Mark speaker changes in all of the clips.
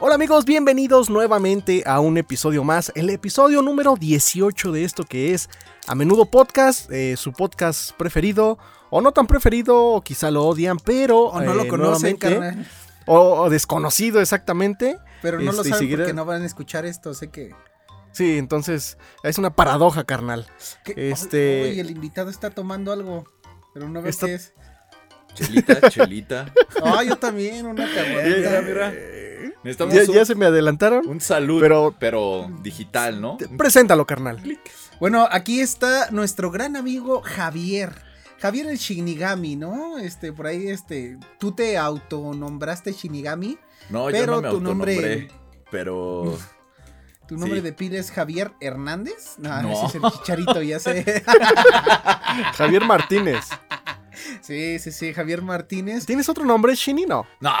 Speaker 1: Hola amigos, bienvenidos nuevamente a un episodio más, el episodio número 18 de esto que es A Menudo Podcast, eh, su podcast preferido, o no tan preferido, o quizá lo odian, pero...
Speaker 2: O no lo
Speaker 1: eh,
Speaker 2: conocen, carnal.
Speaker 1: O, o desconocido exactamente.
Speaker 2: Pero no lo
Speaker 1: Este,
Speaker 2: saben
Speaker 1: seguirá-
Speaker 2: porque no van a escuchar esto, sé que...
Speaker 1: Sí, entonces es una paradoja, carnal.
Speaker 2: que-
Speaker 1: Este-
Speaker 2: Uy, el invitado está tomando algo, pero no ves
Speaker 1: Está-
Speaker 2: qué es.
Speaker 3: Chelita, chelita.
Speaker 2: Ah, yo también, una
Speaker 3: Mira,
Speaker 2: caguama.
Speaker 3: mira. Necesitamos
Speaker 1: Ya,
Speaker 3: un,
Speaker 1: ya se me adelantaron.
Speaker 3: un salud,
Speaker 1: pero-
Speaker 3: pero, digital, ¿no?
Speaker 1: Preséntalo, carnal.
Speaker 2: Bueno, aquí está nuestro gran amigo Javier. Javier el Shinigami, ¿no? Este, por ahí, este, tú te autonombraste Shinigami.
Speaker 3: No,
Speaker 2: Pero
Speaker 3: yo no me
Speaker 2: tu nombre-
Speaker 3: pero...
Speaker 2: Tu nombre
Speaker 3: Sí.
Speaker 2: de pila es Javier Hernández. No,
Speaker 3: No.
Speaker 2: ese es el chicharito, ya sé.
Speaker 1: Javier Martínez.
Speaker 2: sí, sí, sí, Javier Martínez.
Speaker 1: ¿Tienes otro nombre, Shini? No.
Speaker 3: No,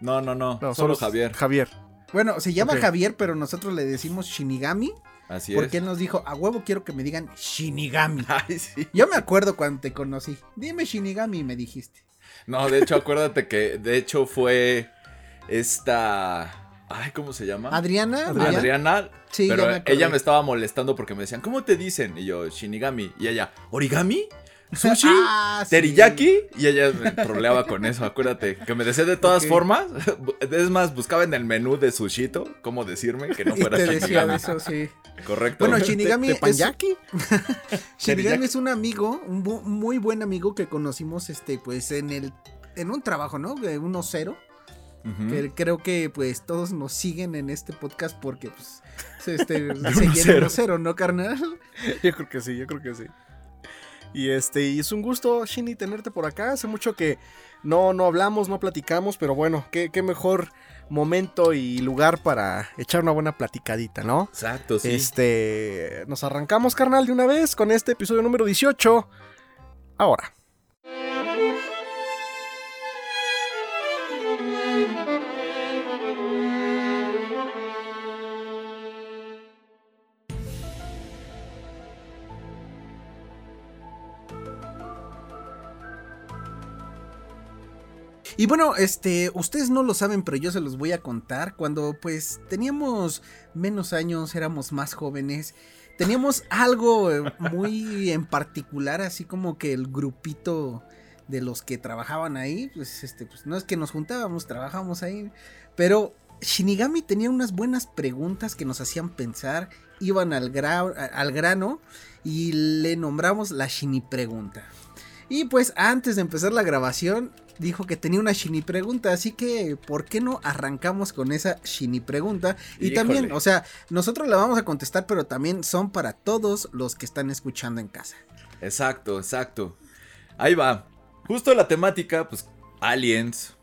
Speaker 3: no, no, no,
Speaker 1: No,
Speaker 3: solo Javier.
Speaker 1: Javier.
Speaker 2: Bueno, se llama. Javier, pero nosotros le decimos Shinigami.
Speaker 3: Así
Speaker 2: Porque
Speaker 3: es.
Speaker 2: él nos dijo, a huevo quiero que me digan Shinigami.
Speaker 3: Ay, sí.
Speaker 2: Yo me acuerdo cuando te conocí. Dime Shinigami, me dijiste.
Speaker 3: No, de hecho, acuérdate que, de hecho, fue esta... Ay, ¿cómo se llama?
Speaker 2: Adriana.
Speaker 1: Adriana.
Speaker 2: Sí, ya
Speaker 3: pero
Speaker 2: me
Speaker 3: ella me estaba molestando porque me decían, ¿cómo te dicen? Y yo, Shinigami. Y ella, ¿origami? ¿Sushi?
Speaker 2: Ah, sí.
Speaker 3: ¿Teriyaki? Y ella me troleaba con eso, acuérdate. Que me decía de todas formas. Es más, buscaba en el menú de Sushito cómo decirme que no
Speaker 2: Y
Speaker 3: fuera
Speaker 2: te decía eso, sí.
Speaker 3: Correcto.
Speaker 2: Bueno, Shinigami es. Shinigami es un amigo, un bu- muy buen amigo que conocimos, este, pues, en el, en un trabajo, ¿no? De 1-0.
Speaker 3: Ujú.
Speaker 2: Que creo que, pues, todos nos siguen en este podcast porque, pues, se- este, seguían
Speaker 1: 1-0.
Speaker 2: 1-0, ¿no, carnal?
Speaker 1: Yo creo que sí, yo creo que sí. Y este, y es un gusto, Shini, tenerte por acá. Hace mucho que no, no hablamos, no platicamos, pero bueno, qué, qué mejor momento y lugar para echar una buena platicadita, ¿no?
Speaker 3: Exacto, sí.
Speaker 1: Este, nos arrancamos, carnal, de una vez con este episodio número 18. Ahora.
Speaker 2: Y bueno, este, ustedes no lo saben, pero yo se los voy a contar. Cuando pues teníamos menos años, éramos más jóvenes, teníamos algo eh, muy en particular, así como que el grupito de los que trabajaban ahí, pues este, pues no es que nos juntábamos, trabajábamos ahí, pero Shinigami tenía unas buenas preguntas que nos hacían pensar, iban al, gra- al grano y le nombramos la Shini pregunta. Y pues antes de empezar la grabación, dijo que tenía una Shini pregunta, así que ¿por qué no arrancamos con esa Shini pregunta? Y
Speaker 3: Híjole.
Speaker 2: también, o sea, nosotros la vamos a contestar, pero también son para todos los que están escuchando en casa.
Speaker 3: Exacto, exacto. Ahí va. Justo la temática, pues, aliens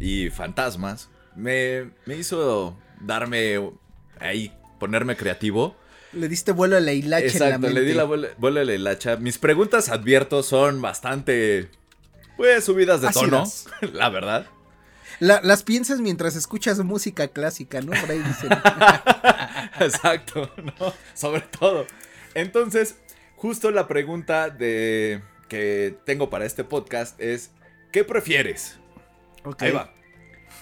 Speaker 3: y fantasmas, me, me hizo darme ahí, ponerme creativo.
Speaker 2: Le diste vuelo a la hilacha en la
Speaker 3: Exacto,
Speaker 2: mente.
Speaker 3: le di la bola, bola a la hilacha. Mis preguntas, advierto, son bastante, pues, subidas de tono,
Speaker 1: Ácidas.
Speaker 3: la verdad.
Speaker 2: La- las piensas mientras escuchas música clásica, ¿no? Por ahí dicen.
Speaker 3: Exacto, ¿no? Sobre todo. Entonces, justo la pregunta de que tengo para este podcast es, ¿qué prefieres?
Speaker 2: Ok.
Speaker 3: Ahí va.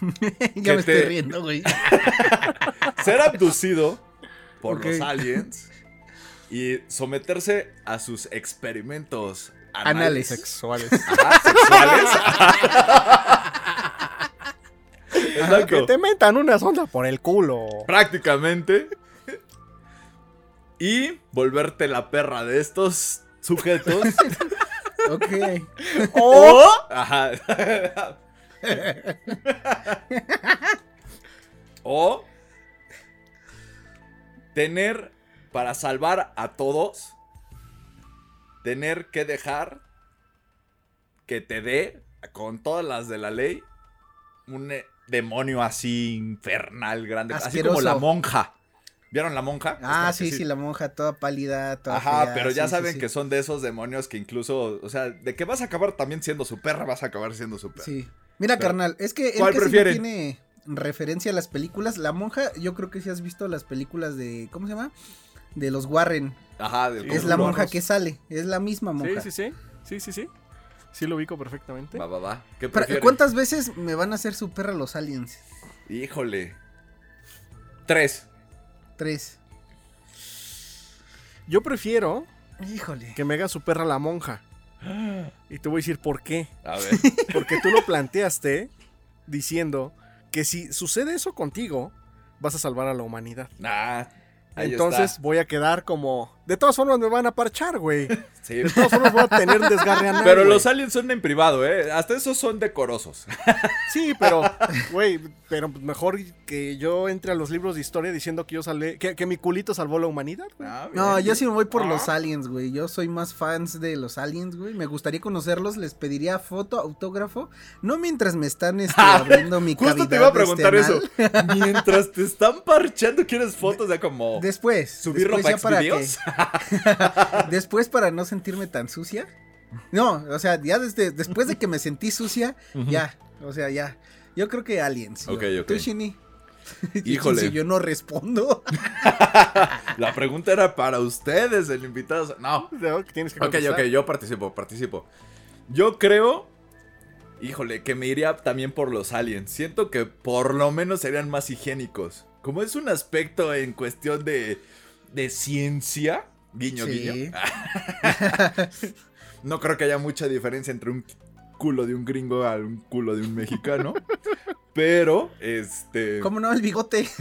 Speaker 2: ya
Speaker 3: Que
Speaker 2: me
Speaker 3: te-
Speaker 2: estoy riendo, güey.
Speaker 3: Ser abducido por
Speaker 2: Ok.
Speaker 3: los aliens y someterse a sus experimentos
Speaker 2: Anales.
Speaker 1: Sexuales.
Speaker 3: Ajá, sexuales.
Speaker 1: que te metan una sonda por el culo.
Speaker 3: Prácticamente. Y volverte la perra de estos sujetos.
Speaker 2: Ok.
Speaker 3: o. Ajá. o. Tener para salvar a todos. Tener que dejar que te dé, con todas las de la ley, un eh, demonio así infernal, grande. Así como la monja. ¿Vieron la monja?
Speaker 2: Ah, sí, sí, la monja toda pálida, toda
Speaker 3: Ajá, pero ya
Speaker 2: sí,
Speaker 3: saben
Speaker 2: sí.
Speaker 3: que son de esos demonios que incluso, o sea, de que vas a acabar también siendo su perra, vas a acabar siendo su perra.
Speaker 2: Sí. Mira,
Speaker 3: Pero-
Speaker 2: carnal, es que él
Speaker 3: ¿Cuál
Speaker 2: casi no tiene referencia a las películas. La monja, yo creo que sí has visto las películas de. ¿Cómo se llama? De los Warren.
Speaker 3: Ajá, del
Speaker 2: Es la monja que sale. Es la misma monja.
Speaker 1: Sí, sí, sí. Sí, sí, sí. Sí lo ubico perfectamente.
Speaker 3: Va, va, va. ¿Qué?
Speaker 2: ¿Cuántas veces me van a hacer su perra los aliens?
Speaker 3: Híjole. Tres.
Speaker 2: Tres.
Speaker 1: Yo prefiero
Speaker 2: Híjole.
Speaker 1: que me haga su perra la monja. Y te voy a decir por qué.
Speaker 3: A ver.
Speaker 1: Porque tú lo planteaste diciendo que si sucede eso contigo, vas a salvar a la humanidad.
Speaker 3: Nah. Ahí
Speaker 1: Entonces
Speaker 3: está.
Speaker 1: voy a quedar como. De todas formas me van a parchar, güey.
Speaker 3: Sí.
Speaker 1: De todas formas voy a tener desgarre anal,
Speaker 3: Pero
Speaker 1: güey.
Speaker 3: los aliens son en privado, ¿eh? Hasta esos son decorosos.
Speaker 1: Sí, pero, güey, pero mejor que yo entre a los libros de historia diciendo que yo salvé. Que, que mi culito salvó la humanidad, güey.
Speaker 3: Ah,
Speaker 2: No, yo sí me voy por
Speaker 3: Ah.
Speaker 2: los aliens, güey. Yo soy más fans de los aliens, güey. Me gustaría conocerlos, les pediría foto, autógrafo. No mientras me están este, abriendo mi cavidad.
Speaker 3: Justo te iba a
Speaker 2: este,
Speaker 3: preguntar eso.
Speaker 2: anal.
Speaker 3: Mientras te están parchando, ¿quieres fotos de como
Speaker 2: Después.
Speaker 3: subir
Speaker 2: después
Speaker 3: ropa
Speaker 2: ya para
Speaker 3: videos?
Speaker 2: que- Después para no sentirme tan sucia. No, o sea, ya desde después de que me sentí sucia, ya, o sea, ya. Yo creo que aliens. yo.
Speaker 3: Ok, ok.
Speaker 2: ¿Tú, Shini?
Speaker 3: Híjole.
Speaker 2: Si yo no respondo.
Speaker 3: La pregunta era para ustedes, el invitado. No.
Speaker 1: Tienes que
Speaker 3: Ok, ok, yo participo, participo. Yo creo, híjole, que me iría también por los aliens. Siento que por lo menos serían más higiénicos. Como es un aspecto en cuestión de, de ciencia, guiño,
Speaker 2: Sí.
Speaker 3: guiño. no creo que haya mucha diferencia entre un culo de un gringo a un culo de un mexicano. Pero, este...
Speaker 2: ¿Cómo no? El bigote.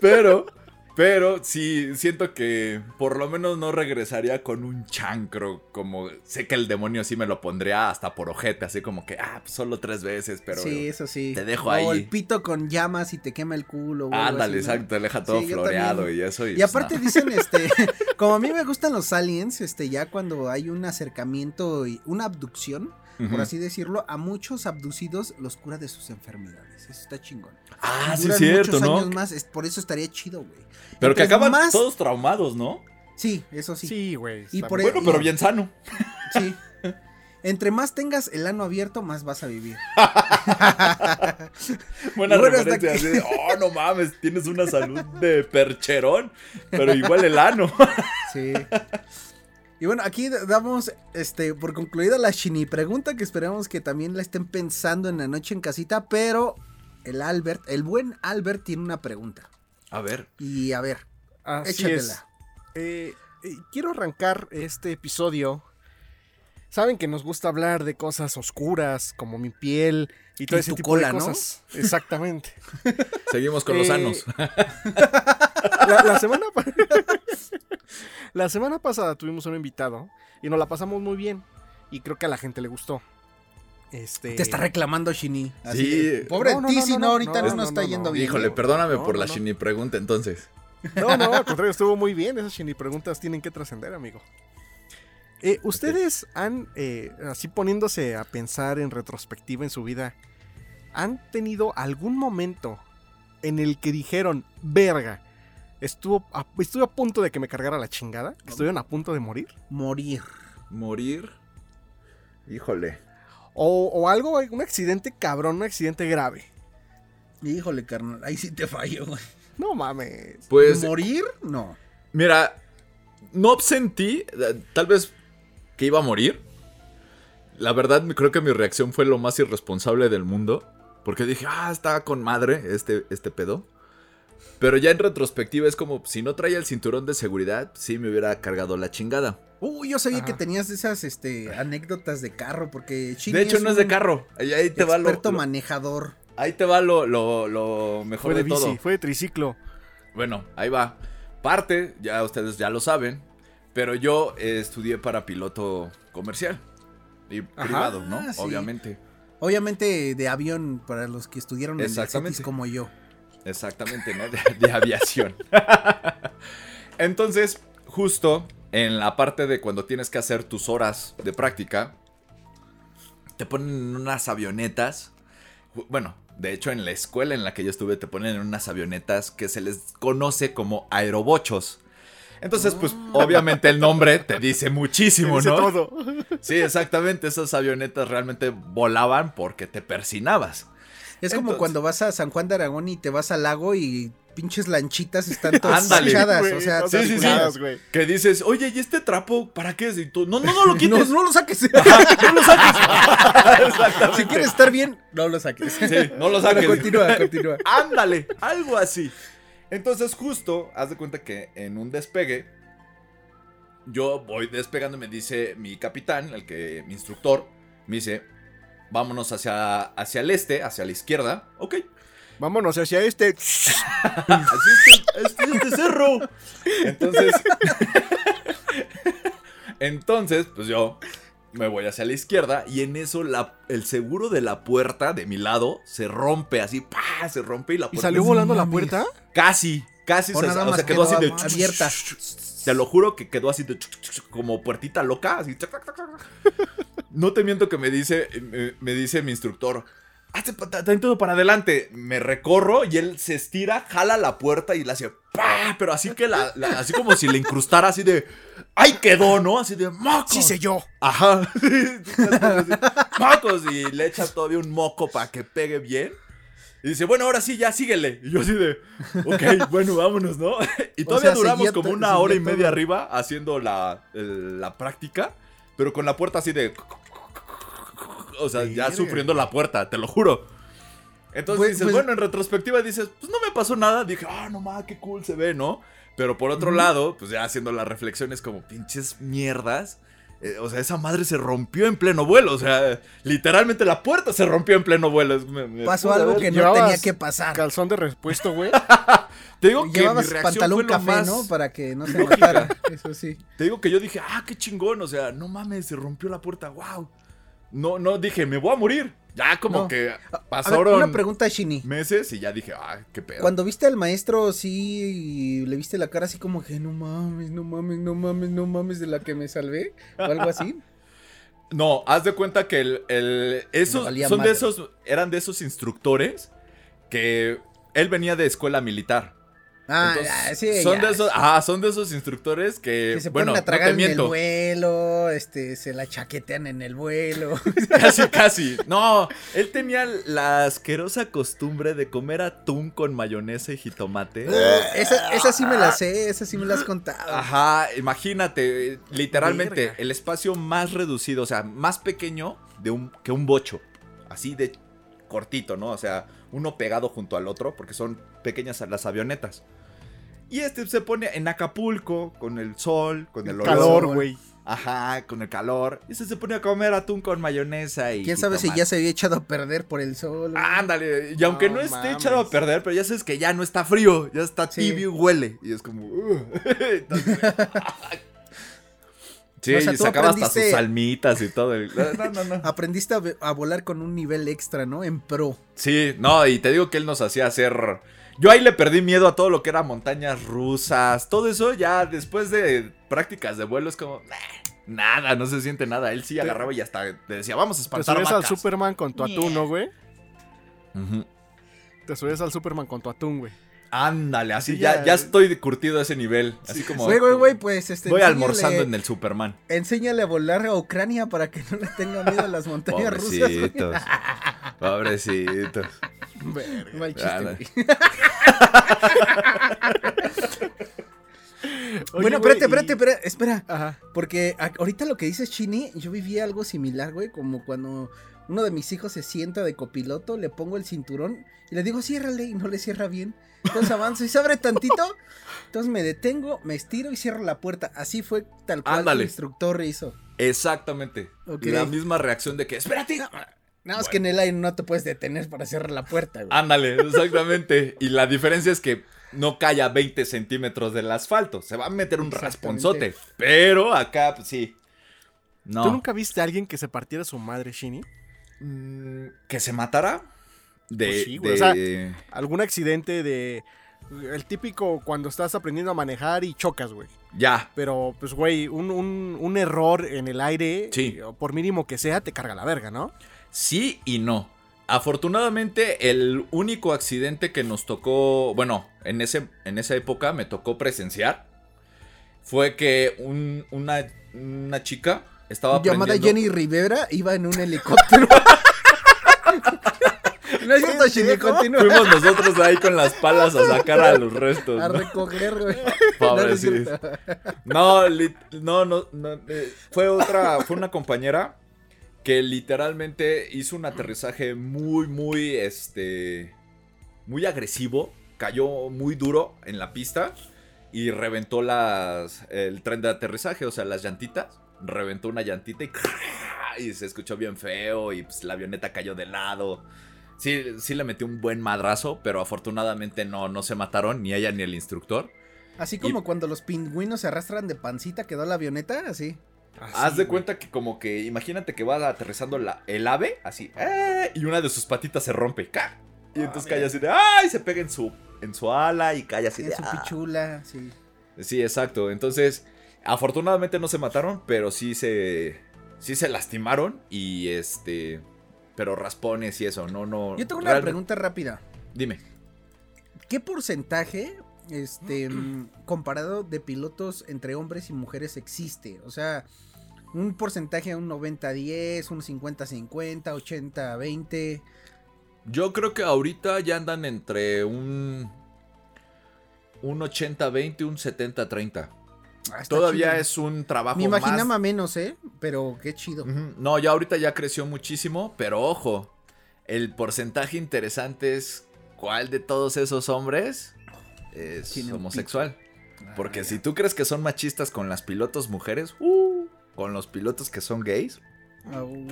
Speaker 3: Pero, pero sí, siento que por lo menos no regresaría con un chancro. Como sé que el demonio sí me lo pondría hasta por ojete, así como que, ah, pues solo tres veces, pero.
Speaker 2: sí, eso sí.
Speaker 3: te dejo
Speaker 2: o
Speaker 3: ahí.
Speaker 2: el pito con llamas y te quema el culo. o
Speaker 3: Ándale, exacto, te deja todo
Speaker 2: Sí,
Speaker 3: floreado y eso.
Speaker 2: Y aparte dicen, este, como a mí me gustan los aliens, este, ya cuando hay un acercamiento y una abducción, por así decirlo, a muchos abducidos los cura de sus enfermedades. Eso está chingón.
Speaker 3: Ah,
Speaker 2: Y
Speaker 3: sí,
Speaker 2: duran
Speaker 3: cierto,
Speaker 2: muchos
Speaker 3: ¿no?
Speaker 2: años más, es- por eso estaría chido, güey.
Speaker 3: Pero que acaban
Speaker 2: más-
Speaker 3: todos traumados, ¿no?
Speaker 2: Sí, eso sí.
Speaker 1: Sí, güey.
Speaker 2: Y por e-
Speaker 3: Bueno, pero
Speaker 2: y-
Speaker 3: bien sano.
Speaker 2: Sí. Entre más tengas el ano abierto, más vas a vivir.
Speaker 3: Buena
Speaker 2: Bueno,
Speaker 3: referencia.
Speaker 2: que-
Speaker 3: así de, oh, no mames, tienes una salud de percherón, pero igual el ano.
Speaker 2: Sí. Y bueno, aquí damos este por concluida la Shini pregunta que esperamos que también la estén pensando en la noche en casita, pero el Albert, el buen Albert tiene una pregunta.
Speaker 3: A ver.
Speaker 2: Y a ver,
Speaker 1: Así es.
Speaker 2: échatela.
Speaker 1: Eh, eh, quiero arrancar este episodio. Saben que nos gusta hablar de cosas oscuras, como mi piel y todo
Speaker 2: Y
Speaker 1: ese
Speaker 2: tu
Speaker 1: tipo
Speaker 2: cola,
Speaker 1: de
Speaker 2: ¿no?
Speaker 1: cosas. Exactamente.
Speaker 3: Seguimos con los
Speaker 1: Eh,
Speaker 3: anos.
Speaker 1: La, la semana la semana pasada tuvimos un invitado y nos la pasamos muy bien. Y creo que a la gente le gustó. Este.
Speaker 2: Te está reclamando Shini. Así
Speaker 3: Sí.
Speaker 2: Pobre
Speaker 1: No, no,
Speaker 2: ti,
Speaker 1: no,
Speaker 2: si
Speaker 1: no,
Speaker 2: no,
Speaker 1: no,
Speaker 2: ahorita no,
Speaker 1: no,
Speaker 2: nos
Speaker 1: no,
Speaker 2: está
Speaker 1: no,
Speaker 2: yendo
Speaker 1: no.
Speaker 2: bien.
Speaker 3: Híjole, perdóname
Speaker 1: No,
Speaker 3: por
Speaker 1: no,
Speaker 3: la
Speaker 1: no.
Speaker 3: shini pregunta entonces.
Speaker 1: No, no, al contrario, estuvo muy bien. Esas Shini preguntas tienen que trascender, amigo. Eh, ¿Ustedes han, eh, así poniéndose a pensar en retrospectiva en su vida, han tenido algún momento en el que dijeron, verga, estuvo a, estuve a punto de que me cargara la chingada? que ¿Estuvieron a punto de morir?
Speaker 2: Morir.
Speaker 3: Morir. Híjole.
Speaker 1: O, o algo, un accidente cabrón, un accidente grave.
Speaker 2: Híjole, carnal, ahí sí te fallo, güey.
Speaker 1: No mames.
Speaker 3: Pues,
Speaker 2: ¿Morir? No.
Speaker 3: mira, no sentí, eh, tal vez que iba a morir. La verdad, creo que mi reacción fue lo más irresponsable del mundo. Porque dije, ah, está con madre este, este pedo. Pero ya en retrospectiva es como, si no traía el cinturón de seguridad, sí me hubiera cargado la chingada.
Speaker 2: Uy, yo sabía
Speaker 1: Ajá.
Speaker 2: que tenías esas este, anécdotas de carro, porque Shini
Speaker 3: de hecho, no es de carro. Ahí, ahí te va lo,
Speaker 2: experto manejador.
Speaker 3: ahí te va lo, lo- lo mejor
Speaker 1: Fue de
Speaker 3: de, todo.
Speaker 1: bici, fue de triciclo.
Speaker 3: Bueno, ahí va. Parte, ya ustedes ya lo saben, pero yo eh, estudié para piloto comercial y privado, ¿no?
Speaker 2: Ah, sí.
Speaker 3: Obviamente.
Speaker 2: Obviamente de avión para los que estudiaron en
Speaker 3: Exactamente.
Speaker 2: CETIS como yo.
Speaker 3: Exactamente, ¿no? De, de aviación. Entonces, justo en la parte de cuando tienes que hacer tus horas de práctica, te ponen en unas avionetas. Bueno, de hecho, en la escuela en la que yo estuve, te ponen en unas avionetas que se les conoce como aerobochos. Entonces, pues, obviamente el nombre te dice muchísimo,
Speaker 1: Dice
Speaker 3: ¿no?
Speaker 1: todo.
Speaker 3: Sí, exactamente. Esas avionetas realmente volaban porque te persinabas.
Speaker 2: Es como
Speaker 3: Entonces-
Speaker 2: cuando vas a San Juan de Aragón y te vas al lago y pinches lanchitas están todas
Speaker 1: Güey,
Speaker 2: o sea,
Speaker 1: no
Speaker 3: sí, sí, sí. Que dices, oye, ¿y este trapo para qué es? Y tú, no, no, no lo quites.
Speaker 2: no lo saques.
Speaker 3: no lo saques.
Speaker 2: Si quieres estar bien, no lo saques.
Speaker 3: Sí, no lo
Speaker 2: Pero
Speaker 3: saques.
Speaker 2: continúa, continúa.
Speaker 3: Ándale, algo así. Entonces, justo, haz de cuenta que en un despegue, yo voy despegando y me dice mi capitán, el que, mi instructor, me dice, vámonos hacia, hacia el este, hacia la izquierda. Ok.
Speaker 1: Vámonos hacia este.
Speaker 3: Este, este- este cerro. Entonces, entonces, pues yo me voy hacia la izquierda y en eso la, el seguro de la puerta de mi lado se rompe así, ¡pah! se rompe y la
Speaker 1: ¿Y
Speaker 3: puerta
Speaker 1: salió
Speaker 2: no
Speaker 1: volando la puerta?
Speaker 3: casi, casi
Speaker 2: O
Speaker 3: se, o sea, quedó, así de
Speaker 2: abierta.
Speaker 3: Te lo juro que quedó así de como puertita loca, así. No te miento que me dice, me, me dice mi instructor, hazte ta- tantito para adelante. Me recorro y él se estira, jala la puerta y la hace ¡pah! Pero así que la, la- así como si le incrustara así de ¡ay quedó! ¿no? Así de ¡moco!
Speaker 1: Sí, sé yo.
Speaker 3: Ajá. ¡Mocos! Y le echa todavía un moco para que pegue bien. Y dice, bueno, ahora sí, ya síguele. Y yo así de, ok, bueno, vámonos, ¿no? Y
Speaker 2: O
Speaker 3: todavía
Speaker 2: sea,
Speaker 3: duramos como una hora y media
Speaker 2: todo.
Speaker 3: arriba haciendo la, la práctica, pero con la puerta así de... O sea, ya sufriendo la puerta, te lo juro. Entonces
Speaker 2: Pues-
Speaker 3: dices,
Speaker 2: pues-
Speaker 3: bueno, en retrospectiva dices, pues no me pasó nada. Dije, ah, no mames, qué cool se ve, ¿no? Pero por otro lado, pues ya haciendo las reflexiones como pinches mierdas. eh, o sea, esa madre se rompió en pleno vuelo. O sea, literalmente la puerta se rompió en pleno vuelo. Es- me- me
Speaker 2: Pasó algo que no tenía que pasar.
Speaker 1: Calzón de repuesto, güey.
Speaker 3: Te digo que mi
Speaker 2: Llevabas
Speaker 3: reacción
Speaker 2: pantalón
Speaker 3: fue lo
Speaker 2: café,
Speaker 3: más-
Speaker 2: ¿no? Para que no se notara. Eso sí.
Speaker 3: Te digo que yo dije, ah, qué chingón. O sea, no mames, se rompió la puerta. Wow. No, no dije, me voy a morir. Ya como
Speaker 2: No.
Speaker 3: que
Speaker 2: A ver,
Speaker 3: pasaron
Speaker 2: una pregunta, Shini.
Speaker 3: meses y ya dije, ah, qué pedo.
Speaker 2: Cuando viste al maestro, sí, le viste la cara así como que no mames, no mames, no mames, no mames de la que me salvé, o algo así.
Speaker 3: No, haz de cuenta que el, el- esos son
Speaker 2: madre.
Speaker 3: de esos, eran de esos instructores que él venía de escuela militar.
Speaker 2: Ah,
Speaker 3: Entonces,
Speaker 2: ya, sí,
Speaker 3: son
Speaker 2: ya,
Speaker 3: de esos, ah, son de esos instructores que,
Speaker 2: que se
Speaker 3: bueno,
Speaker 2: ponen a
Speaker 3: no
Speaker 2: tragar
Speaker 3: te
Speaker 2: en el vuelo, este, se la chaquetean en el vuelo.
Speaker 3: casi, casi. No, él tenía la asquerosa costumbre de comer atún con mayonesa y jitomate.
Speaker 2: esa, esa sí me la sé, esa sí me la has contado.
Speaker 3: Ajá, imagínate, literalmente
Speaker 1: Verga.
Speaker 3: el espacio más reducido, o sea, más pequeño de un, que un bocho. Así de cortito, ¿no? O sea, uno pegado junto al otro, porque son pequeñas las avionetas. Y este se pone en Acapulco, con el sol, con el olor.
Speaker 1: Calor, güey.
Speaker 3: Ajá, con el calor. Y este se pone a comer atún con mayonesa y.
Speaker 2: ¿Quién sabe si ya se había echado a perder por el sol?
Speaker 3: Ándale, y aunque no,
Speaker 1: No
Speaker 3: esté
Speaker 1: mames.
Speaker 3: echado a perder, pero ya sabes que ya no está frío, ya está
Speaker 2: Sí.
Speaker 3: tibio y huele. Y es como. Sí,
Speaker 2: O sea,
Speaker 3: y sacaba hasta sus salmitas y todo. el- No, no, no.
Speaker 2: Aprendiste a volar con un nivel extra, ¿no? En pro.
Speaker 3: Sí, no, y te digo que él nos hacía hacer. Yo ahí le perdí miedo a todo lo que era montañas rusas, todo eso ya después de prácticas de vuelo es como. "Nah, Nada, no se siente nada. Él sí agarraba y hasta le decía, vamos a
Speaker 1: Te
Speaker 3: espantar
Speaker 1: subes al
Speaker 3: vacas".
Speaker 1: Superman con tu atún, ¿no, güey? Te subes al Superman con tu atún, güey.
Speaker 3: Ándale, así
Speaker 1: Sí,
Speaker 3: ya,
Speaker 1: ya-
Speaker 3: ya estoy curtido a ese nivel. Así como.
Speaker 2: Güey, güey, güey, pues este.
Speaker 3: Voy almorzando en el Superman.
Speaker 2: Enséñale a volar a Ucrania para que no le tenga miedo a las montañas rusas. güey.
Speaker 3: Pobrecitos. Pobrecitos.
Speaker 2: Mal chiste.
Speaker 1: Oye,
Speaker 2: bueno, espérate, espérate,
Speaker 1: y-
Speaker 2: espérate, espera.
Speaker 1: Ajá.
Speaker 2: Porque ahorita lo que dices Chini, yo viví algo similar, güey, como cuando uno de mis hijos se sienta de copiloto, le pongo el cinturón y le digo, ciérrale, y no le cierra bien. Entonces avanzo y se abre tantito. Entonces me detengo, me estiro y cierro la puerta. Así fue tal cual
Speaker 3: Ándale.
Speaker 2: el instructor hizo.
Speaker 3: Exactamente.
Speaker 2: Ok.
Speaker 3: La misma reacción de que, espérate.
Speaker 2: No, es que en el aire no te puedes detener para cerrar la puerta, güey.
Speaker 3: Ándale, exactamente. Y la diferencia es que no cae a 20 centímetros del asfalto. Se va a meter un rasponzote. Pero acá, pues sí. No.
Speaker 1: ¿Tú nunca viste a alguien que se partiera su madre, Shini?
Speaker 3: Mm, ¿Que se matara? De.
Speaker 1: Pues sí, güey,
Speaker 3: de-
Speaker 1: o sea- ¿Algún accidente de... El típico cuando estás aprendiendo a manejar y chocas, güey.
Speaker 3: Ya.
Speaker 1: Pero, pues, güey, un, un- un error en el aire,
Speaker 3: Sí.
Speaker 1: eh, por mínimo que sea, te carga la verga, ¿no?
Speaker 3: Sí y no. Afortunadamente, el único accidente que nos tocó, bueno, en, ese, en esa época me tocó presenciar, fue que un- una, una chica estaba
Speaker 2: Llamada
Speaker 3: aprendiendo-
Speaker 2: Jenny Rivera iba en un helicóptero. No es cierto, Shinny, continúa.
Speaker 3: Fuimos nosotros ahí con las palas a sacar a los restos.
Speaker 2: A
Speaker 3: ¿no?
Speaker 2: recoger, güey.
Speaker 3: Pobre,
Speaker 2: No, no,
Speaker 3: no, no, eh, fue otra, fue una compañera que literalmente hizo un aterrizaje muy, muy, este, muy agresivo, cayó muy duro en la pista y reventó las, el tren de aterrizaje, o sea, las llantitas, reventó una llantita y, y se escuchó bien feo y pues la avioneta cayó de lado. Sí, sí le metió un buen madrazo, pero afortunadamente no, no se mataron, ni ella ni el instructor.
Speaker 2: Así como cuando los pingüinos se arrastran de pancita, quedó la avioneta, así.
Speaker 3: Haz de cuenta que como que, imagínate que va aterrizando la, el ave, así, ¡eh! y una de sus patitas se rompe, ¡ca! Y entonces cae así de, ¡ay! Se pega en su, en su ala y cae así
Speaker 2: En
Speaker 3: de,
Speaker 2: su
Speaker 3: "Ah".
Speaker 2: pichula, sí.
Speaker 3: Sí, exacto. Entonces, afortunadamente no se mataron, pero sí se, sí se lastimaron y este, pero raspones y eso, no, no.
Speaker 2: Yo tengo una
Speaker 3: realmente-
Speaker 2: pregunta rápida.
Speaker 3: Dime.
Speaker 2: ¿Qué porcentaje, este, mm, comparado de pilotos entre hombres y mujeres existe? O sea, un porcentaje, un 90-10, un 50-50, 80-20.
Speaker 3: Yo creo que ahorita ya andan entre un, un 80-20, un 70-30.
Speaker 2: Ah,
Speaker 3: Todavía
Speaker 2: chido.
Speaker 3: es un trabajo
Speaker 2: Me imaginaba
Speaker 3: más
Speaker 2: menos, ¿eh? Pero qué chido.
Speaker 3: No, ya ahorita ya creció muchísimo, pero ojo, el porcentaje interesante es cuál de todos esos hombres es homosexual. Porque
Speaker 2: Ah,
Speaker 3: si tú crees que son machistas con las pilotos mujeres, uh, con los pilotos que son gays,
Speaker 2: Au,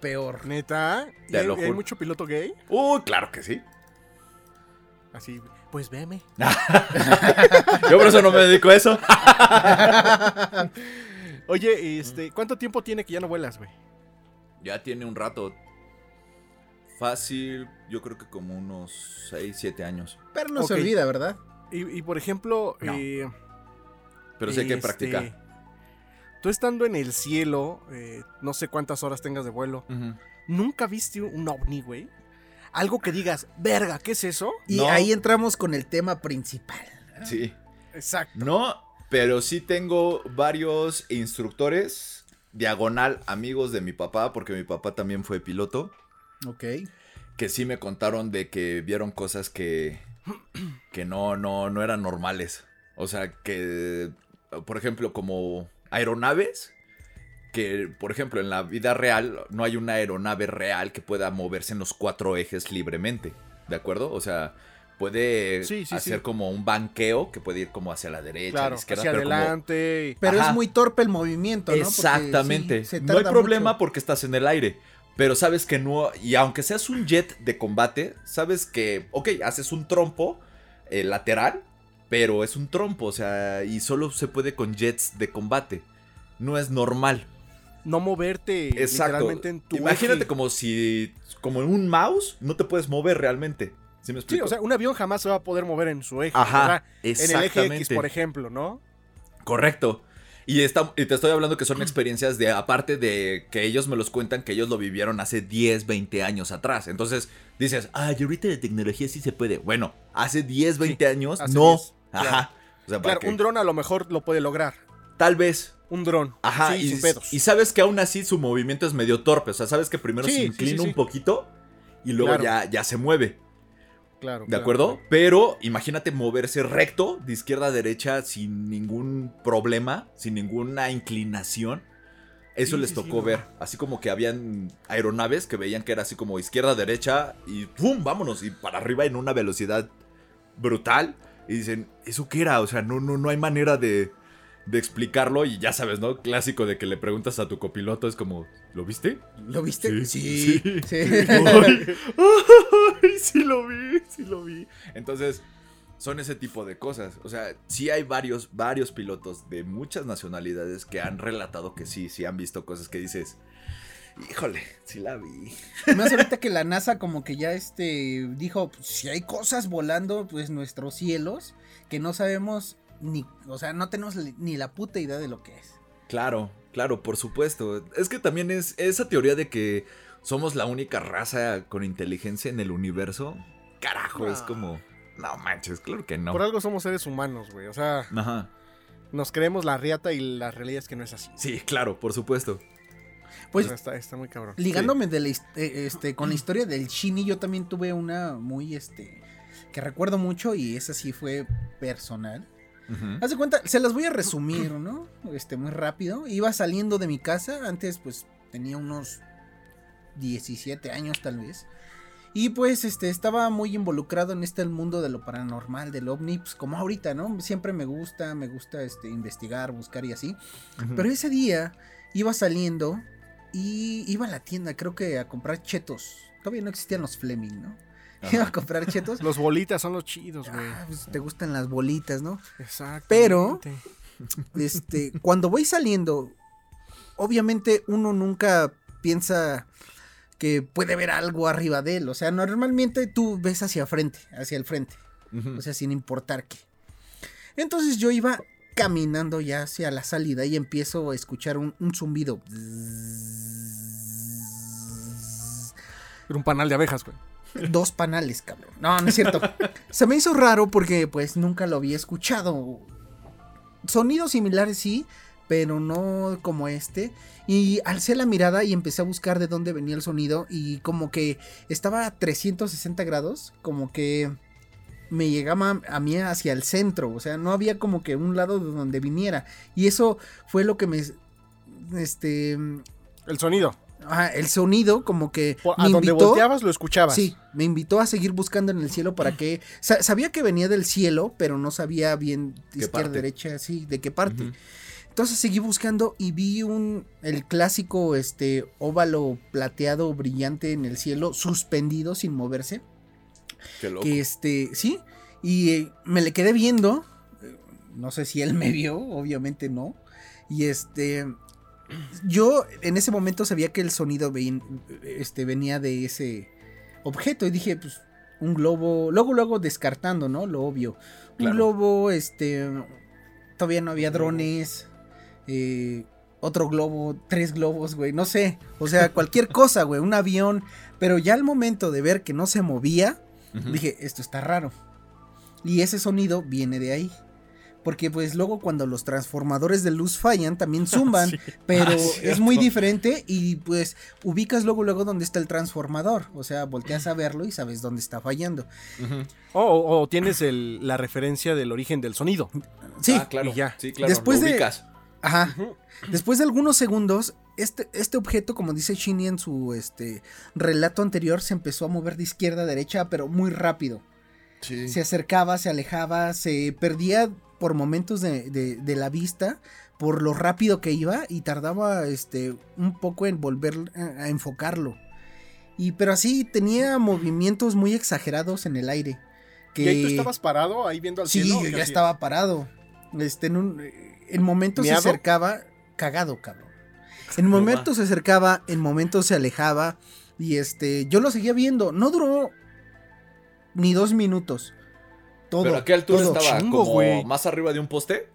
Speaker 2: peor.
Speaker 1: Neta, ¿Y
Speaker 3: Te
Speaker 1: hay,
Speaker 3: lo
Speaker 1: mucho piloto gay?
Speaker 3: uh, claro que sí.
Speaker 1: Así, pues veme.
Speaker 3: Yo por eso no me dedico a eso.
Speaker 1: Oye, este, ¿cuánto tiempo tiene que ya no vuelas, güey?
Speaker 3: ya tiene un rato. Fácil, yo creo que como unos 6, 7 años.
Speaker 2: Pero no se olvida, ¿verdad?
Speaker 1: Y, y, por ejemplo,
Speaker 3: No.
Speaker 1: eh,
Speaker 3: Pero sí hay que
Speaker 1: este,
Speaker 3: practicar.
Speaker 1: Tú estando en el cielo, eh, no sé cuántas horas tengas de vuelo. ¿nunca viste un ovni, güey? Algo que digas, verga, ¿qué es eso?
Speaker 2: Y
Speaker 3: No.
Speaker 2: ahí entramos con el tema principal.
Speaker 3: Sí.
Speaker 1: Exacto.
Speaker 3: No, pero sí tengo varios instructores, diagonal amigos de mi papá, porque mi papá también fue piloto,
Speaker 2: Ok.
Speaker 3: que sí me contaron de que vieron cosas que, que no, no, no eran normales. O sea, que, por ejemplo, como aeronaves, que, por ejemplo, en la vida real no hay una aeronave real que pueda moverse en los cuatro ejes libremente, ¿de acuerdo? O sea... Puede
Speaker 1: Sí, sí,
Speaker 3: hacer
Speaker 1: sí.
Speaker 3: como un banqueo que puede ir como hacia la derecha, a la izquierda,
Speaker 1: hacia
Speaker 3: pero como-
Speaker 1: adelante.
Speaker 2: Pero
Speaker 3: Ajá.
Speaker 2: es muy torpe el movimiento, ¿no?
Speaker 3: Exactamente. no hay problema
Speaker 2: mucho.
Speaker 3: porque estás en el aire. Pero sabes que no. Y aunque seas un jet de combate, sabes que. Ok, haces un trompo eh, lateral. Pero es un trompo. O sea. Y solo se puede con jets de combate. No es normal.
Speaker 1: No moverte
Speaker 3: Exacto.
Speaker 1: literalmente en tu
Speaker 3: Imagínate
Speaker 1: eje.
Speaker 3: como si. Como en un mouse. No te puedes mover realmente. ¿Sí me
Speaker 1: Sí,
Speaker 3: explico?
Speaker 1: o sea, un avión jamás se va a poder mover en su eje.
Speaker 3: Ajá.
Speaker 1: sea, en el eje
Speaker 3: exactamente.
Speaker 1: X, por ejemplo, ¿no?
Speaker 3: Correcto. Y, está- y te estoy hablando que son experiencias de, aparte de que ellos me los cuentan, que ellos lo vivieron hace 10, 20 años atrás. Entonces dices, ay, ahorita de tecnología sí se puede. Bueno, hace 10, 20 años, no.
Speaker 1: 10, claro.
Speaker 3: Ajá. O sea, para
Speaker 1: Claro, un dron a lo mejor lo puede lograr.
Speaker 3: Tal vez.
Speaker 1: Un dron.
Speaker 3: Ajá.
Speaker 1: Sí,
Speaker 3: y,
Speaker 1: sin pedos.
Speaker 3: y sabes que aún así su movimiento es medio torpe. O sea, sabes que primero
Speaker 1: Sí,
Speaker 3: se inclina
Speaker 1: sí,
Speaker 3: un poquito y luego
Speaker 1: Claro.
Speaker 3: ya, ya se mueve.
Speaker 1: Claro.
Speaker 3: ¿De acuerdo? Pero imagínate moverse recto, de izquierda a derecha, sin ningún problema, sin ninguna inclinación. Eso
Speaker 1: Sí,
Speaker 3: les tocó
Speaker 1: sí, no.
Speaker 3: ver. Así como que habían aeronaves que veían que era así como izquierda, derecha y ¡pum! Vámonos. Y para arriba en una velocidad brutal. Y dicen, ¿eso qué era? O sea, no, no, no hay manera de, de explicarlo. Y ya sabes, ¿no? Clásico de que le preguntas a tu copiloto, es como, ¿lo viste?
Speaker 2: ¿Lo viste?
Speaker 3: Sí,
Speaker 2: Sí.
Speaker 3: sí.
Speaker 2: sí.
Speaker 3: Ay, ay, sí lo vi, sí lo vi. Entonces, son ese tipo de cosas. O sea, sí hay varios, varios pilotos de muchas nacionalidades que han relatado que sí, sí han visto cosas que dices, híjole, sí la vi.
Speaker 2: Más ahorita que la NASA como que ya este dijo, pues, si hay cosas volando pues nuestros cielos que no sabemos ni, o sea, no tenemos ni la puta idea de lo que es.
Speaker 3: Claro, claro, por supuesto. Es que también es esa teoría de que somos la única raza con inteligencia en el universo. Carajo, es
Speaker 1: No.
Speaker 3: como, no manches, claro que no.
Speaker 1: Por algo somos seres humanos, güey. O sea,
Speaker 3: Ajá.
Speaker 1: nos creemos la riata y la realidad es que no es así.
Speaker 3: Sí, claro, por supuesto.
Speaker 2: Pues
Speaker 1: está, está muy cabrón.
Speaker 2: ligándome de la eh, este, con la historia del Shini, yo también tuve una muy, este, que recuerdo mucho y esa sí fue personal. Haz de cuenta, se las voy a resumir, ¿no? Este, muy rápido. Iba saliendo de mi casa, antes pues tenía unos 17 años tal vez. Y pues este estaba muy involucrado en este el mundo de lo paranormal, del ovni, pues como ahorita, ¿no? Siempre me gusta, me gusta este investigar, buscar y así. Pero ese día iba saliendo y iba a la tienda, creo que a comprar chetos. Todavía no existían los Fleming, ¿no?
Speaker 3: Ajá.
Speaker 2: Iba a comprar chetos.
Speaker 1: Los bolitas son los chidos, güey.
Speaker 2: Ah, pues, te gustan las bolitas, ¿no?
Speaker 1: Exacto.
Speaker 2: Pero- Este, cuando voy saliendo, obviamente uno nunca piensa que puede ver algo arriba de él. O sea, normalmente tú ves hacia frente, hacia el frente. O sea, sin importar qué. Entonces yo iba caminando ya hacia la salida y empiezo a escuchar un, un zumbido.
Speaker 1: Era un panal de abejas, güey.
Speaker 2: Dos panales, cabrón. No, no es cierto. Se me hizo raro porque pues nunca lo había escuchado. Sonidos similares sí, pero no como este. Y alcé la mirada y empecé a buscar de dónde venía el sonido y como que estaba a 360 grados, como que me llegaba a mí hacia el centro, o sea, no había como que un lado de donde viniera. Y eso fue lo que me este
Speaker 1: El sonido.
Speaker 2: ajá, el sonido como que
Speaker 1: Por-
Speaker 2: me
Speaker 1: a donde
Speaker 2: invitó-
Speaker 1: volteabas lo escuchabas.
Speaker 2: Sí, me invitó a seguir buscando en el cielo para que sa- sabía que venía del cielo, pero no sabía bien de
Speaker 3: ¿Qué
Speaker 2: izquierda,
Speaker 3: parte?
Speaker 2: derecha, sí, de qué parte. Entonces seguí buscando y vi un el clásico este óvalo plateado brillante en el cielo suspendido sin moverse,
Speaker 3: Qué loco.
Speaker 2: que este, sí, y eh, me le quedé viendo, eh, no sé si él me vio, obviamente no. Y este yo en ese momento sabía que el sonido ven- este, venía de ese objeto y dije, pues, un globo, luego, luego descartando, ¿no? Lo obvio.
Speaker 3: Claro.
Speaker 2: Un globo, este, todavía no había drones, eh, otro globo, tres globos, güey, no sé, o sea, cualquier cosa, güey, un avión, pero ya al momento de ver que no se movía, Dije, esto está raro. Y ese sonido viene de ahí. Porque pues luego cuando los transformadores de luz fallan también zumban,
Speaker 1: Sí.
Speaker 2: pero
Speaker 3: Ah,
Speaker 2: es muy diferente y pues ubicas luego luego dónde está el transformador, o sea, volteas a verlo y sabes dónde está fallando.
Speaker 1: O, o- o tienes el- la referencia del origen del sonido.
Speaker 2: Sí,
Speaker 3: Ah, claro.
Speaker 1: y ya.
Speaker 3: Sí, claro.
Speaker 2: Después
Speaker 3: lo
Speaker 2: de-
Speaker 3: ubicas.
Speaker 2: ajá. Después de algunos segundos, este, este objeto, como dice Shinny en su este relato anterior, se empezó a mover de izquierda a derecha, pero muy rápido.
Speaker 3: Sí.
Speaker 2: Se acercaba, se alejaba, se perdía por momentos de, de- de la vista, por lo rápido que iba y tardaba este, un poco en volver a, enfocarlo. Y pero así tenía movimientos muy exagerados en el aire. Que...
Speaker 1: ¿Y ahí tú estabas parado ahí viendo al
Speaker 2: Sí,
Speaker 1: cielo?
Speaker 2: yo
Speaker 1: ¿Qué
Speaker 2: ya estaba parado. Este, en un en momentos se acercaba, cagado, cabrón. En momentos se acercaba, en momentos se alejaba. Y este, yo lo seguía viendo. No duró ni dos minutos. Todo.
Speaker 3: ¿Pero a qué altura
Speaker 2: todo.
Speaker 3: estaba?
Speaker 1: chingo,
Speaker 3: ¿Como
Speaker 1: güey.
Speaker 3: más arriba de un poste?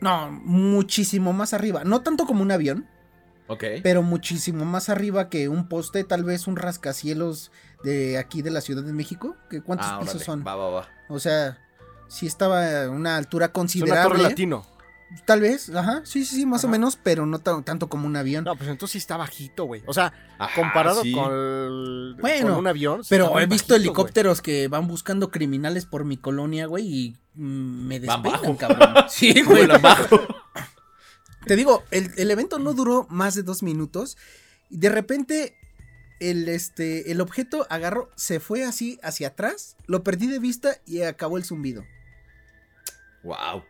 Speaker 2: No, muchísimo más arriba. No tanto como un avión,
Speaker 3: Ok.
Speaker 2: pero muchísimo más arriba que un poste, tal vez un rascacielos de aquí de la Ciudad de México. ¿Que ¿Cuántos
Speaker 3: Ah,
Speaker 2: pisos
Speaker 3: órale.
Speaker 2: son?
Speaker 3: Va, va, va.
Speaker 2: O sea, sí estaba a una altura
Speaker 1: Es una
Speaker 2: considerable.
Speaker 1: torre latino.
Speaker 2: Tal vez, ajá, sí, sí, sí, más o menos, pero no ta- tanto como un avión.
Speaker 1: No, pues entonces sí está bajito, güey. O sea,
Speaker 3: Ajá,
Speaker 1: comparado
Speaker 3: sí.
Speaker 1: con, el-
Speaker 2: Bueno,
Speaker 1: con un avión. sí
Speaker 2: pero he visto
Speaker 1: bajito,
Speaker 2: helicópteros que van buscando criminales por mi colonia, güey, y mm, me
Speaker 3: Van
Speaker 2: despeinan,
Speaker 3: bajo.
Speaker 2: cabrón. Sí, güey. Te digo, el, el evento no duró más de dos minutos. Y de repente, el, este, el objeto agarró, se fue así hacia atrás, lo perdí de vista y acabó el zumbido.
Speaker 3: wow.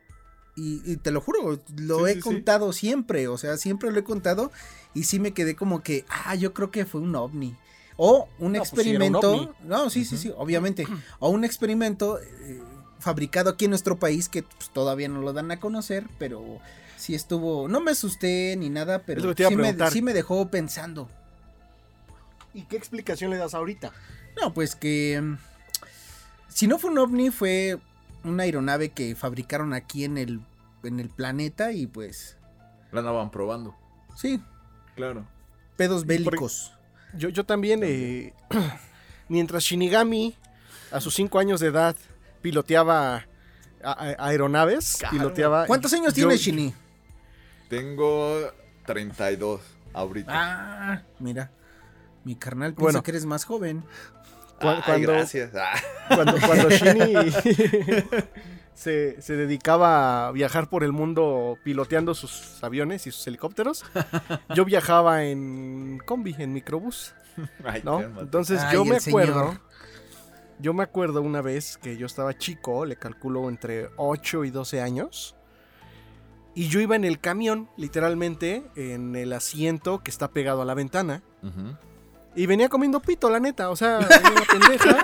Speaker 2: Y, y te lo juro, lo
Speaker 3: Sí,
Speaker 2: he
Speaker 3: sí, sí.
Speaker 2: contado siempre, o sea, siempre lo he contado y sí me quedé como que, ah, yo creo que fue un ovni. O un
Speaker 1: No, pues un
Speaker 2: experimento,
Speaker 1: ovni.
Speaker 2: no, sí, sí, sí, obviamente, o un experimento eh, fabricado aquí en nuestro país que pues, todavía no lo dan a conocer, pero sí estuvo, no me asusté ni nada, pero sí, me,
Speaker 1: preguntar.
Speaker 2: sí me dejó pensando.
Speaker 1: ¿Y qué explicación le das ahorita?
Speaker 2: No, pues que mm, si no fue un ovni fue una aeronave que fabricaron aquí en el, en el planeta y pues,
Speaker 3: La andaban probando.
Speaker 2: sí,
Speaker 3: Claro.
Speaker 2: pedos bélicos.
Speaker 1: Yo, yo también, eh, mientras Shinigami, a sus 5 años de edad, piloteaba a- a- aeronaves,
Speaker 3: Claro.
Speaker 1: piloteaba...
Speaker 2: ¿Cuántos años
Speaker 1: yo-
Speaker 2: tienes, Shini?
Speaker 3: Tengo 32. ahorita.
Speaker 2: Ah, mira. Mi carnal piensa
Speaker 1: Bueno.
Speaker 2: que eres más joven.
Speaker 1: Cu-
Speaker 3: Ay,
Speaker 1: cuando-
Speaker 3: gracias. Ah.
Speaker 1: Cuando, cuando Shinny se, se dedicaba a viajar por el mundo piloteando sus aviones y sus helicópteros, yo viajaba en combi, en microbús, ¿no? Entonces
Speaker 2: Ay,
Speaker 1: yo me acuerdo,
Speaker 2: señor.
Speaker 1: yo me acuerdo una vez que yo estaba chico, le calculo entre 8 y 12 años, y yo iba en el camión, literalmente, en el asiento que está pegado a la ventana. Y venía comiendo pito, la neta, o sea, venía una pendeja.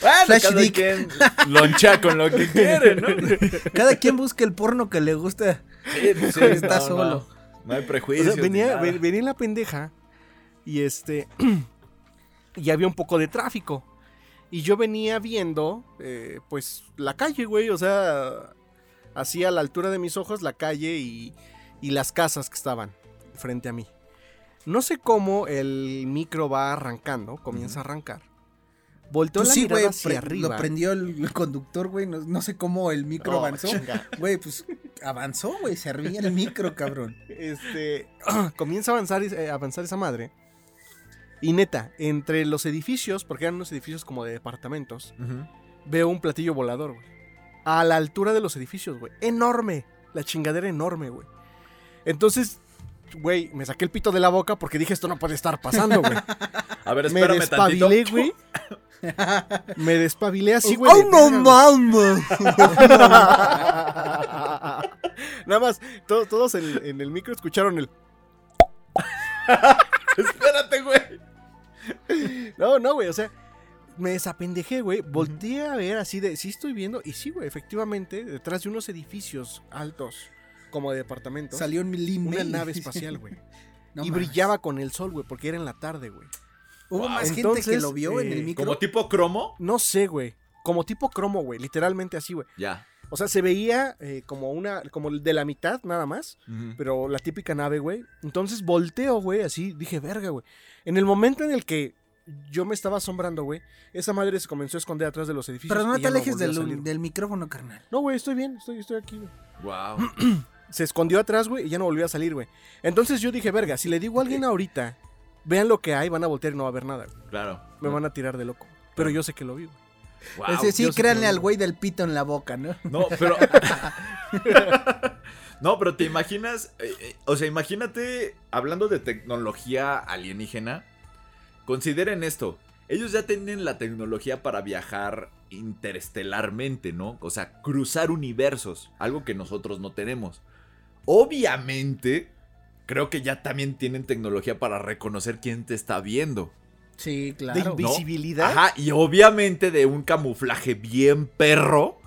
Speaker 3: Bueno,
Speaker 2: Flash
Speaker 3: cada
Speaker 2: dick.
Speaker 3: quien loncha con lo que quiere, ¿no?
Speaker 2: Cada quien busca el porno que le gusta.
Speaker 3: Sí, sí,
Speaker 2: Está
Speaker 3: no,
Speaker 2: solo.
Speaker 3: No, no hay
Speaker 1: O
Speaker 3: prejuicios.
Speaker 1: sea, venía, ven- venía la pendeja y este y había un poco de tráfico. Y yo venía viendo, eh, pues, la calle, güey. O sea, así a la altura de mis ojos, la calle y, y las casas que estaban frente a mí. No sé cómo el micro va arrancando, comienza a arrancar. Volteó
Speaker 2: Pues
Speaker 1: la
Speaker 2: sí,
Speaker 1: mirada hacia arriba.
Speaker 2: lo prendió el, conductor, güey. No, no sé cómo el micro
Speaker 1: Oh,
Speaker 2: avanzó. Güey, pues avanzó, güey. Servía el micro, cabrón.
Speaker 1: este, comienza a avanzar, eh, avanzar esa madre. Y neta, entre los edificios, porque eran unos edificios como de departamentos, veo un platillo volador, güey. A la altura de los edificios, güey. Enorme. La chingadera enorme, güey. Entonces, güey, me saqué el pito de la boca porque dije, esto no puede estar pasando, güey.
Speaker 3: A ver,
Speaker 1: me
Speaker 3: espérame tantito.
Speaker 1: despabilé, güey. Me despabilé así, güey.
Speaker 2: ¡Oh, no mames!
Speaker 1: Nada más, to- todos en, en el micro escucharon el...
Speaker 3: Espérate, güey.
Speaker 1: No, no, güey, o sea, me desapendejé, güey. Volteé a ver así de, sí estoy viendo, y sí, güey, efectivamente, detrás de unos edificios altos, como de departamentos,
Speaker 2: Salió en mi
Speaker 1: una nave espacial, güey.
Speaker 2: No
Speaker 1: y
Speaker 2: mames.
Speaker 1: brillaba con el sol, güey, porque era en la tarde, güey.
Speaker 2: Hubo
Speaker 3: Wow.
Speaker 2: más gente que lo vio en
Speaker 1: eh,
Speaker 2: el micro.
Speaker 3: Como tipo cromo.
Speaker 1: No sé, güey. Como tipo cromo, güey, literalmente así, güey.
Speaker 3: Ya.
Speaker 1: O sea, se veía eh, como una, como de la mitad nada más, pero la típica nave, güey. Entonces volteo, güey, así, dije, verga, güey. En el momento en el que yo me estaba asombrando, güey, esa madre se comenzó a esconder atrás de los edificios.
Speaker 2: Pero no te alejes del, del micrófono, carnal.
Speaker 1: No, güey, estoy bien, estoy, estoy aquí, güey.
Speaker 3: Wow.
Speaker 1: Se escondió atrás, güey, y ya no volvió a salir, güey. Entonces yo dije, verga, si le digo a alguien ahorita, vean lo que hay, van a voltear y no va a ver nada, güey.
Speaker 3: Claro.
Speaker 1: Me van a tirar de loco. Pero yo sé que lo vi, güey.
Speaker 3: Wow.
Speaker 2: Ese sí, créanle al güey del pito en la boca, ¿no?
Speaker 3: No, pero. no, pero te imaginas. eh, eh, o sea, imagínate, hablando de tecnología alienígena, consideren esto. Ellos ya tienen la tecnología para viajar interestelarmente, ¿no? O sea, cruzar universos, algo que nosotros no tenemos. Obviamente, creo que ya también tienen tecnología para reconocer quién te está viendo.
Speaker 2: Sí,
Speaker 1: De
Speaker 2: claro.
Speaker 1: invisibilidad.
Speaker 3: Ajá, y obviamente de un camuflaje bien perro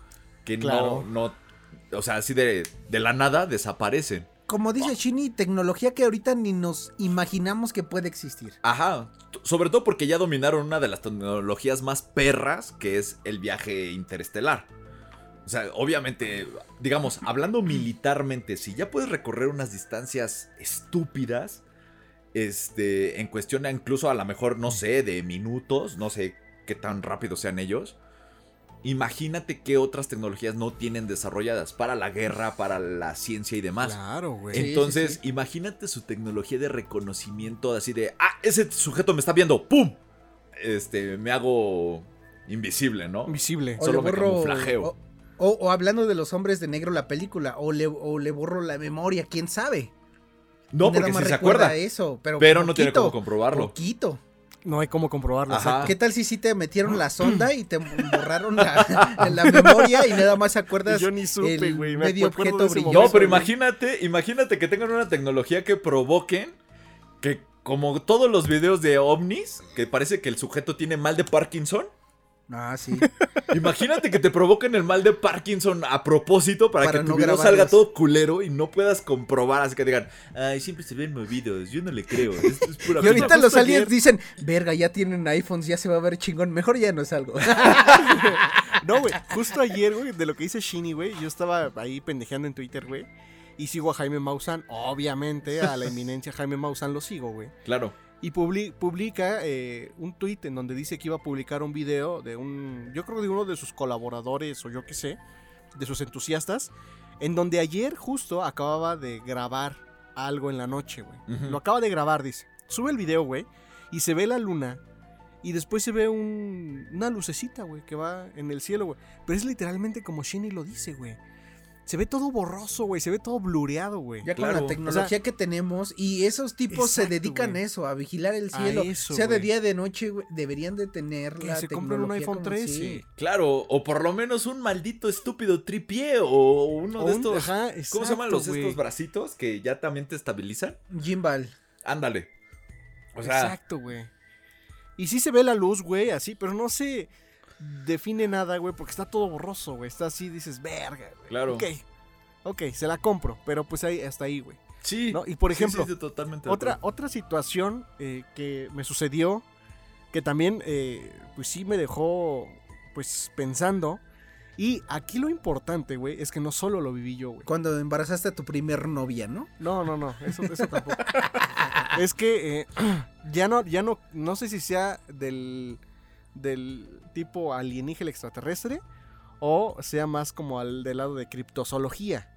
Speaker 3: que
Speaker 1: Claro.
Speaker 3: no, no, o sea, así de, de la nada desaparecen.
Speaker 2: Como dice Shini, tecnología que ahorita ni nos imaginamos que puede existir.
Speaker 3: Ajá, sobre todo porque ya dominaron una de las tecnologías más perras, que es el viaje interestelar. O sea, obviamente, digamos, hablando militarmente, si ya puedes recorrer unas distancias estúpidas, este, en cuestión a incluso a lo mejor, no sé, de minutos, no sé qué tan rápido sean ellos. Imagínate qué otras tecnologías no tienen desarrolladas para la guerra, para la ciencia y demás.
Speaker 1: Claro, güey.
Speaker 2: Sí,
Speaker 3: Entonces,
Speaker 2: sí,
Speaker 3: imagínate su tecnología de reconocimiento así de, ah, ese sujeto me está viendo, ¡pum! Este, me hago invisible, ¿no?
Speaker 1: Invisible.
Speaker 2: O
Speaker 3: Solo me
Speaker 2: borro.
Speaker 3: camuflajeo.
Speaker 2: O, o- o hablando de los hombres de negro la película, o le, o le borro la memoria, quién sabe.
Speaker 3: No,
Speaker 2: Nada
Speaker 3: porque
Speaker 2: más
Speaker 3: si se
Speaker 2: recuerda
Speaker 3: acuerda,
Speaker 2: eso, pero,
Speaker 3: pero no tiene cómo comprobarlo.
Speaker 2: Poquito.
Speaker 1: No hay cómo comprobarlo.
Speaker 3: Ajá.
Speaker 2: ¿Qué tal si sí te metieron la sonda y te borraron la, la memoria y nada más acuerdas
Speaker 1: Yo ni supe,
Speaker 2: el
Speaker 1: güey. Me
Speaker 2: medio objeto brillante?
Speaker 3: No, pero imagínate, imagínate que tengan una tecnología que provoquen que como todos los videos de ovnis, que parece que el sujeto tiene mal de Parkinson,
Speaker 2: Ah, sí.
Speaker 3: Imagínate que te provoquen el mal de Parkinson a propósito para,
Speaker 2: Para
Speaker 3: que
Speaker 2: no
Speaker 3: tu video salga todo culero y no puedas comprobar. Así que digan, ay, siempre se ven movidos. Yo no le creo. Esto es pura
Speaker 2: Y ahorita
Speaker 3: pinta".
Speaker 2: los aliens
Speaker 1: ayer-
Speaker 2: dicen, verga, ya tienen iPhones, ya se va a ver chingón, mejor ya no es algo.
Speaker 1: No, güey. Justo ayer, güey, de lo que dice Shinny, güey, yo estaba ahí pendejeando en Twitter, güey. Y sigo a Jaime Maussan. Obviamente, a la eminencia Jaime Maussan lo sigo, güey.
Speaker 3: Claro.
Speaker 1: Y publi- publica eh, un tweet en donde dice que iba a publicar un video de un. Yo creo de uno de sus colaboradores o yo qué sé. De sus entusiastas. En donde ayer justo acababa de grabar algo en la noche, güey. Lo acaba de grabar, dice. Sube el video, güey, y se ve la luna. Y después se ve un- una lucecita, güey, que va en el cielo, güey. Pero es literalmente como Shinny lo dice, güey. Se ve todo borroso, güey. Se ve todo blureado, güey.
Speaker 2: Ya con la tecnología
Speaker 1: o sea-
Speaker 2: que tenemos y esos tipos se dedican a eso, a vigilar el cielo,
Speaker 1: eso,
Speaker 2: sea de día de noche, güey, deberían de tener
Speaker 1: Que
Speaker 2: la
Speaker 1: se compren un
Speaker 2: tecnología
Speaker 1: iPhone
Speaker 2: como
Speaker 1: 13.
Speaker 2: sí.
Speaker 3: Claro, o por lo menos un maldito estúpido tripié o uno
Speaker 1: O
Speaker 3: de
Speaker 1: un-
Speaker 3: estos.
Speaker 1: ajá,
Speaker 3: ¿Cómo se llaman los estos bracitos que ya también te estabilizan?
Speaker 2: Gimbal.
Speaker 3: Ándale. O sea,
Speaker 1: Exacto, güey. Y sí se ve la luz, güey, así, pero no se define nada, güey, porque está todo borroso, güey. Está así, dices, verga, güey.
Speaker 3: Claro.
Speaker 1: Ok, ok, se la compro, pero pues ahí, hasta ahí, güey.
Speaker 3: sí.
Speaker 1: ¿no? Y por ejemplo,
Speaker 3: sí, sí, totalmente de
Speaker 1: otra, otra situación eh, que me sucedió, que también, eh, pues sí me dejó, pues, pensando. Y aquí lo importante, güey, es que no solo lo viví yo, güey.
Speaker 2: Cuando embarazaste a tu primer novia, ¿no?
Speaker 1: No, no, no, eso, eso tampoco. es que eh, ya no, ya no, no sé si sea del, del tipo alienígena extraterrestre o sea más como al del lado de criptozoología.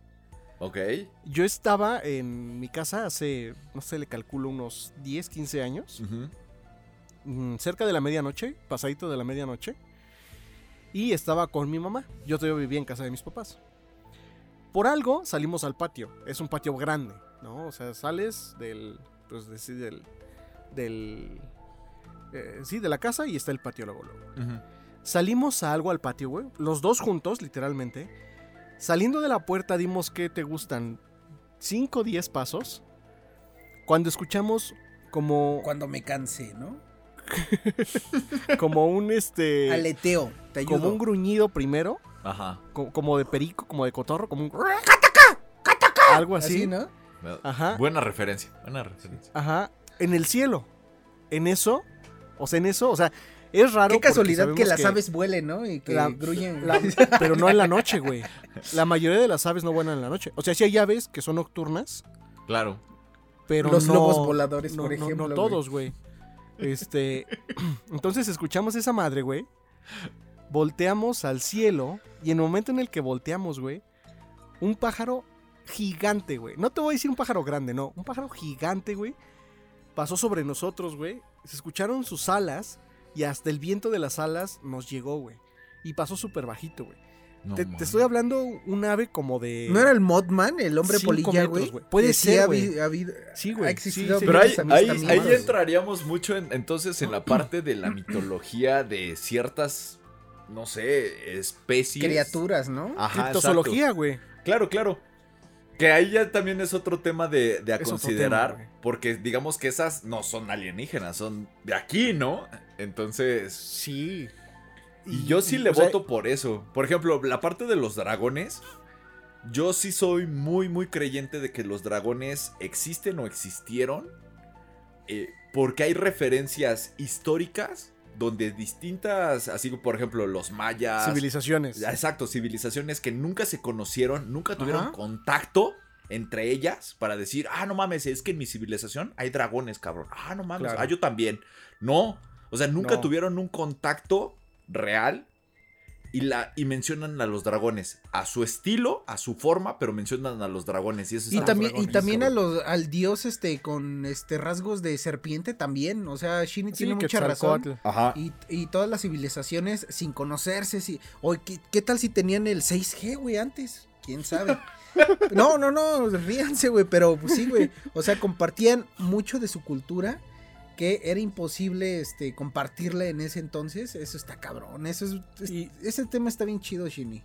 Speaker 3: Ok.
Speaker 1: Yo estaba en mi casa hace, no sé, le calculo unos 10, 15 años, mm, cerca de la medianoche, pasadito de la medianoche, y estaba con mi mamá. Yo todavía vivía en casa de mis papás. Por algo salimos al patio. Es un patio grande, ¿no? O sea, sales del, pues, de- sí, del, del, eh, sí, de la casa y está el patio luego. Salimos a algo al patio, güey. Los dos juntos, literalmente. Saliendo de la puerta dimos que te gustan 5 o 10 pasos. Cuando escuchamos como,
Speaker 2: Cuando me cansé, ¿no?
Speaker 1: como un este
Speaker 2: Aleteo, te ayudo.
Speaker 1: como un gruñido primero,
Speaker 3: Ajá.
Speaker 1: co- como de perico, como de cotorro, como un algo así.
Speaker 2: Así, ¿no?
Speaker 1: Ajá.
Speaker 3: Buena referencia. Buena referencia.
Speaker 1: Ajá, en el cielo. En eso, o sea, en eso, o sea, es raro
Speaker 2: Qué casualidad que las aves vuelen, ¿no? Y que
Speaker 1: La-
Speaker 2: gruñen.
Speaker 1: La- pero no en la noche, güey. La mayoría de las aves no vuelan en la noche. O sea, sí hay aves que son nocturnas,
Speaker 3: Claro.
Speaker 1: pero
Speaker 2: Los
Speaker 1: no-
Speaker 2: lobos voladores,
Speaker 1: no,
Speaker 2: por
Speaker 1: no-
Speaker 2: ejemplo.
Speaker 1: No, todos, güey. Este, entonces escuchamos esa madre, güey. Volteamos al cielo y en el momento en el que volteamos, güey, un pájaro gigante, güey. No te voy a decir un pájaro grande, no, un pájaro gigante, güey. Pasó sobre nosotros, güey. Se escucharon sus alas y hasta el viento de las alas nos llegó, güey. Y pasó súper bajito, güey.
Speaker 3: No
Speaker 1: te, estoy hablando un ave como de...
Speaker 2: ¿No era el Modman, el hombre polilla, güey?
Speaker 1: Puede ser,
Speaker 2: ha
Speaker 1: güey.
Speaker 2: habi- ha habido-
Speaker 1: Sí, güey.
Speaker 2: Ha existido
Speaker 1: Sí,
Speaker 3: Pero ahí,
Speaker 2: varios
Speaker 3: ahí, entraríamos mucho en- entonces en la parte de la mitología de ciertas, no sé, especies.
Speaker 2: criaturas, ¿no?
Speaker 3: Ajá,
Speaker 1: Criptozoología, güey.
Speaker 3: Claro, claro. Que ahí ya también es otro tema de, de a
Speaker 1: Es
Speaker 3: considerar.
Speaker 1: tema,
Speaker 3: porque digamos que esas no son alienígenas, son de aquí, ¿no? Entonces.
Speaker 1: Sí.
Speaker 3: Y yo sí le
Speaker 1: sea,
Speaker 3: voto por eso. Por ejemplo, la parte de los dragones. Yo sí soy muy, muy creyente de que los dragones existen o existieron. eh, porque hay referencias históricas donde distintas, así por ejemplo los mayas.
Speaker 1: Civilizaciones.
Speaker 3: Exacto, civilizaciones que nunca se conocieron, nunca tuvieron
Speaker 1: Ajá.
Speaker 3: contacto entre ellas para decir, ah, no mames, es que en mi civilización hay dragones, cabrón. Ah, no mames,
Speaker 1: Claro.
Speaker 3: ah, yo también. No, o sea, nunca
Speaker 1: No.
Speaker 3: tuvieron un contacto real y, la, y mencionan a los dragones, a su estilo, a su forma, pero mencionan a los dragones. Y, eso
Speaker 2: Y también, y
Speaker 3: dragones,
Speaker 2: también a los, al dios este con este rasgos de serpiente también. O sea, Shinny
Speaker 1: Sí,
Speaker 2: tiene mucha razón.
Speaker 3: Ajá.
Speaker 2: Y, y todas las civilizaciones sin conocerse. Si, o ¿qué, qué tal si tenían el 6G, güey, antes? ¿Quién sabe? No, no, no, ríanse, güey, pero pues, sí, güey. O sea, compartían mucho de su cultura que era imposible este, compartirla en ese entonces. Eso está cabrón. Eso es, es-
Speaker 1: Y-
Speaker 2: ese tema está bien chido, Shinny.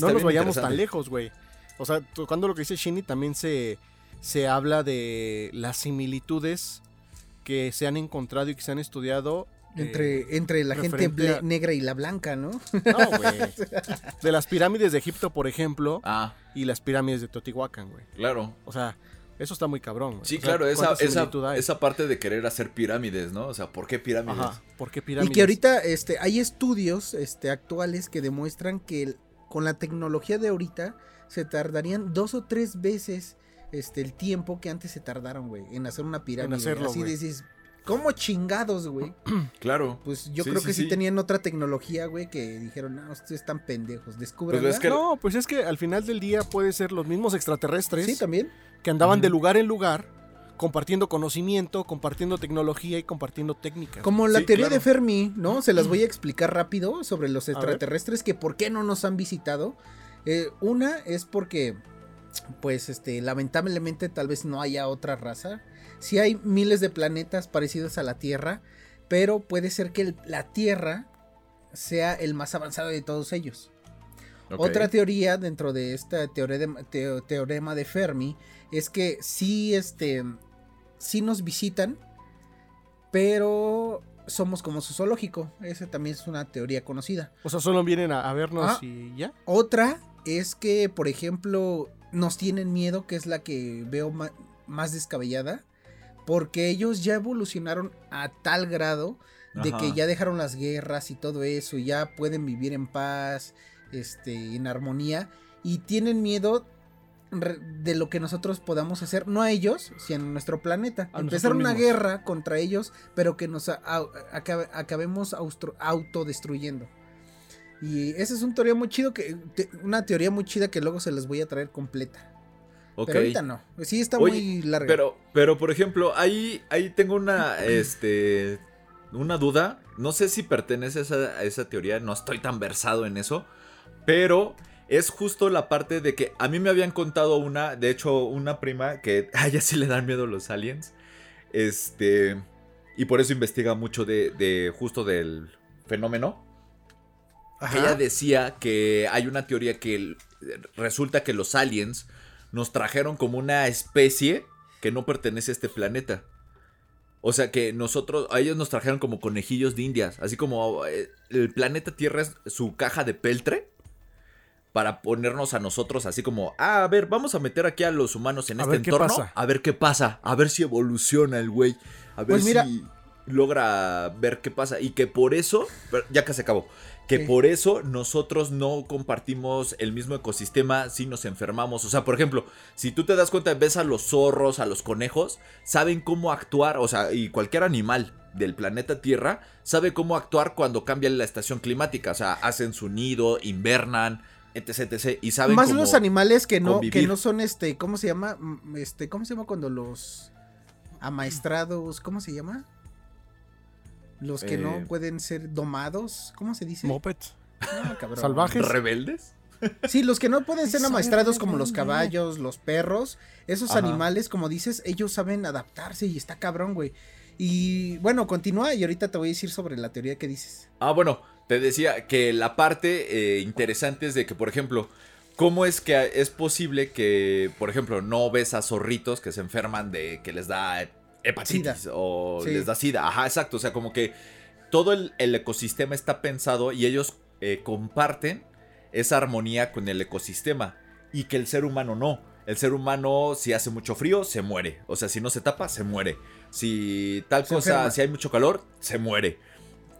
Speaker 1: No nos vayamos tan lejos, güey. O sea, tocando lo que dice Shinny, también se, se habla de las similitudes que se han encontrado y que se han estudiado. eh,
Speaker 2: Entre, entre la gente
Speaker 1: a-
Speaker 2: negra y la blanca, ¿no?
Speaker 1: no, güey. De las pirámides de Egipto, por ejemplo,
Speaker 3: Ah,
Speaker 1: y las pirámides de Teotihuacán, güey.
Speaker 3: claro.
Speaker 1: O sea, eso está muy cabrón, güey.
Speaker 3: Sí,
Speaker 1: O sea,
Speaker 3: claro, esa,
Speaker 1: ¿cuánta
Speaker 3: esa, esa parte de querer hacer pirámides, ¿no? O sea, ¿por qué pirámides?
Speaker 1: Ajá, ¿por qué
Speaker 2: Y
Speaker 1: pirámides?
Speaker 2: que ahorita este, hay estudios este, actuales que demuestran que el- con la tecnología de ahorita se tardarían dos o tres veces este, el tiempo que antes se tardaron, güey, en hacer una pirámide.
Speaker 1: hacerlo,
Speaker 2: Así dices, ¿Cómo chingados, güey?
Speaker 3: Claro.
Speaker 2: Pues yo
Speaker 3: Sí,
Speaker 2: creo
Speaker 3: sí,
Speaker 2: que sí.
Speaker 3: sí.
Speaker 2: tenían otra tecnología, güey, que dijeron, no, ustedes están pendejos, descubran.
Speaker 3: Pues es que-
Speaker 1: No, pues es que al final del día puede ser los mismos extraterrestres
Speaker 2: Sí, también.
Speaker 1: que andaban de lugar en lugar compartiendo conocimiento, compartiendo tecnología y compartiendo técnicas.
Speaker 2: Como la
Speaker 3: Sí,
Speaker 2: teoría
Speaker 3: claro.
Speaker 2: de Fermi, ¿no? Se las voy a explicar rápido sobre los extraterrestres que por qué no nos han visitado. Eh, una es porque, pues, este, lamentablemente tal vez no haya otra raza. Sí hay miles de planetas parecidos a la Tierra, pero puede ser que el- la Tierra sea el más avanzado de todos ellos. Otra teoría dentro de esta teorema, teo- teorema de Fermi es que sí, este, sí nos visitan, pero somos como su zoológico. Esa también es una teoría conocida.
Speaker 1: O sea, solo vienen a, a vernos
Speaker 2: Ah.
Speaker 1: y ya.
Speaker 2: Otra es que, por ejemplo, nos tienen miedo, que es la que veo más descabellada, porque ellos ya evolucionaron a tal grado de
Speaker 3: Ajá.
Speaker 2: que ya dejaron las guerras y todo eso, y ya pueden vivir en paz, este, en armonía, y tienen miedo de lo que nosotros podamos hacer, no a ellos, sino a nuestro planeta.
Speaker 1: A
Speaker 2: Empezar una
Speaker 1: mismos.
Speaker 2: guerra contra ellos, pero que nos a- a- acabe- acabemos autodestruyendo. Y esa es una teoría muy chido que te- una teoría muy chida que luego se les voy a traer completa.
Speaker 3: Ok.
Speaker 2: Pero ahorita no. Sí está
Speaker 3: Oye,
Speaker 2: muy larga.
Speaker 3: Pero, pero por ejemplo, ahí, ahí tengo una, este, una duda. No sé si pertenece a esa, a esa teoría, no estoy tan versado en eso. Pero es justo la parte de que a mí me habían contado una, de hecho, una prima que a ella sí le dan miedo los aliens. Este, y por eso investiga mucho de, de justo del fenómeno.
Speaker 2: Ajá.
Speaker 3: Ella decía que hay una teoría que resulta que los aliens nos trajeron como una especie que no pertenece a este planeta. O sea que nosotros, a ellos nos trajeron como conejillos de indias, así como eh, el planeta Tierra es su caja de peltre para ponernos a nosotros así como, ah, a ver, vamos a meter aquí a los humanos en
Speaker 1: A
Speaker 3: este
Speaker 1: ver
Speaker 3: entorno,
Speaker 1: pasa.
Speaker 3: a ver qué pasa, a ver si evoluciona el güey, a ver
Speaker 2: Pues mira-
Speaker 3: si logra ver qué pasa y que por eso, ya que se acabó, que por eso nosotros no compartimos el mismo ecosistema si nos enfermamos. O sea, por ejemplo, si tú te das cuenta, ves a los zorros, a los conejos, saben cómo actuar, o sea, y cualquier animal del planeta Tierra sabe cómo actuar cuando cambia la estación climática. O sea, hacen su nido, invernan, etc, etc. Y saben
Speaker 2: Más
Speaker 3: cómo...
Speaker 2: los animales que no, que no son este, ¿cómo se llama? Este, ¿cómo se llama cuando los amaestrados, ¿cómo se llama? Los que
Speaker 3: Eh.
Speaker 2: no pueden ser domados, ¿cómo se dice?
Speaker 1: Mopeds.
Speaker 2: No, cabrón.
Speaker 1: Salvajes.
Speaker 3: ¿Rebeldes?
Speaker 2: Sí, los que no pueden ser amaestrados como los caballos, los perros, esos
Speaker 3: Ajá.
Speaker 2: animales, como dices, ellos saben adaptarse y está cabrón, güey. Y bueno, continúa y ahorita te voy a decir sobre la teoría que dices.
Speaker 3: Ah, bueno, te decía que la parte eh, interesante es de que, por ejemplo, ¿cómo es que es posible que, por ejemplo, no ves a zorritos que se enferman de que les da hepatitis
Speaker 2: Sida.
Speaker 3: o
Speaker 2: Sí.
Speaker 3: les da sida? Ajá, exacto. O sea, como que todo el, el ecosistema está pensado y ellos eh, comparten esa armonía con el ecosistema y que el ser humano no. El ser humano, si hace mucho frío, se muere. O sea, si no se tapa, se muere. Si tal
Speaker 2: Se
Speaker 3: cosa,
Speaker 2: enferma.
Speaker 3: si hay mucho calor, se muere.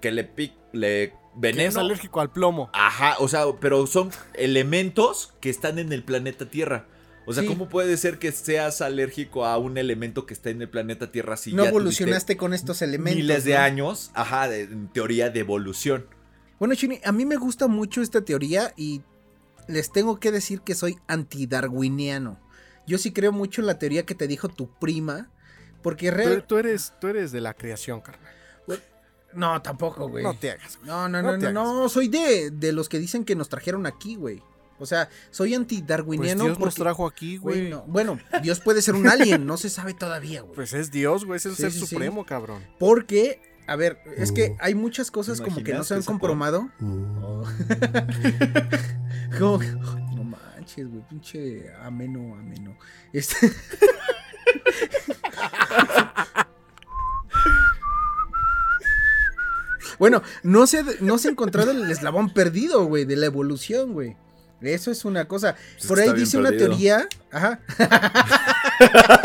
Speaker 3: Que le pic, le
Speaker 1: Que
Speaker 3: veneno.
Speaker 1: es alérgico al plomo.
Speaker 3: Ajá, o sea, pero son elementos que están en el planeta Tierra. O sea,
Speaker 2: Sí.
Speaker 3: ¿cómo puede ser que seas alérgico a un elemento que está en el planeta Tierra si
Speaker 2: no
Speaker 3: ya
Speaker 2: evolucionaste con estos elementos.
Speaker 3: miles de
Speaker 2: ¿no?
Speaker 3: años? Ajá, de- en teoría de evolución.
Speaker 2: Bueno, Chini, a mí me gusta mucho esta teoría y les tengo que decir que soy antidarwiniano. Yo sí creo mucho en la teoría que te dijo tu prima, porque
Speaker 1: Tú,
Speaker 2: real...
Speaker 1: tú eres, tú eres de la creación, carnal.
Speaker 2: No, tampoco, güey.
Speaker 1: No te hagas. güey.
Speaker 2: No, no,
Speaker 1: No
Speaker 2: no, no, no, soy de, de los que dicen que nos trajeron aquí, güey. O sea, soy
Speaker 1: Pues
Speaker 2: antidarwiniano.
Speaker 1: Dios nos
Speaker 2: porque-
Speaker 1: trajo aquí,
Speaker 2: güey,
Speaker 1: güey.
Speaker 2: no. Bueno, Dios puede ser un alien, no se sabe todavía, güey.
Speaker 1: Pues es Dios, güey. Es el
Speaker 2: Sí,
Speaker 1: ser
Speaker 2: sí, sí.
Speaker 1: supremo, cabrón.
Speaker 2: Porque, a ver, es que hay muchas cosas como que no se han comprobado. Oh. Como que- no manches, güey, pinche ameno, ameno. Este... bueno, no se, no se ha encontrado el eslabón perdido, güey, de la evolución, güey. Eso es una cosa.
Speaker 3: Pues
Speaker 2: Por ahí dice una
Speaker 3: perdido.
Speaker 2: teoría. Ajá.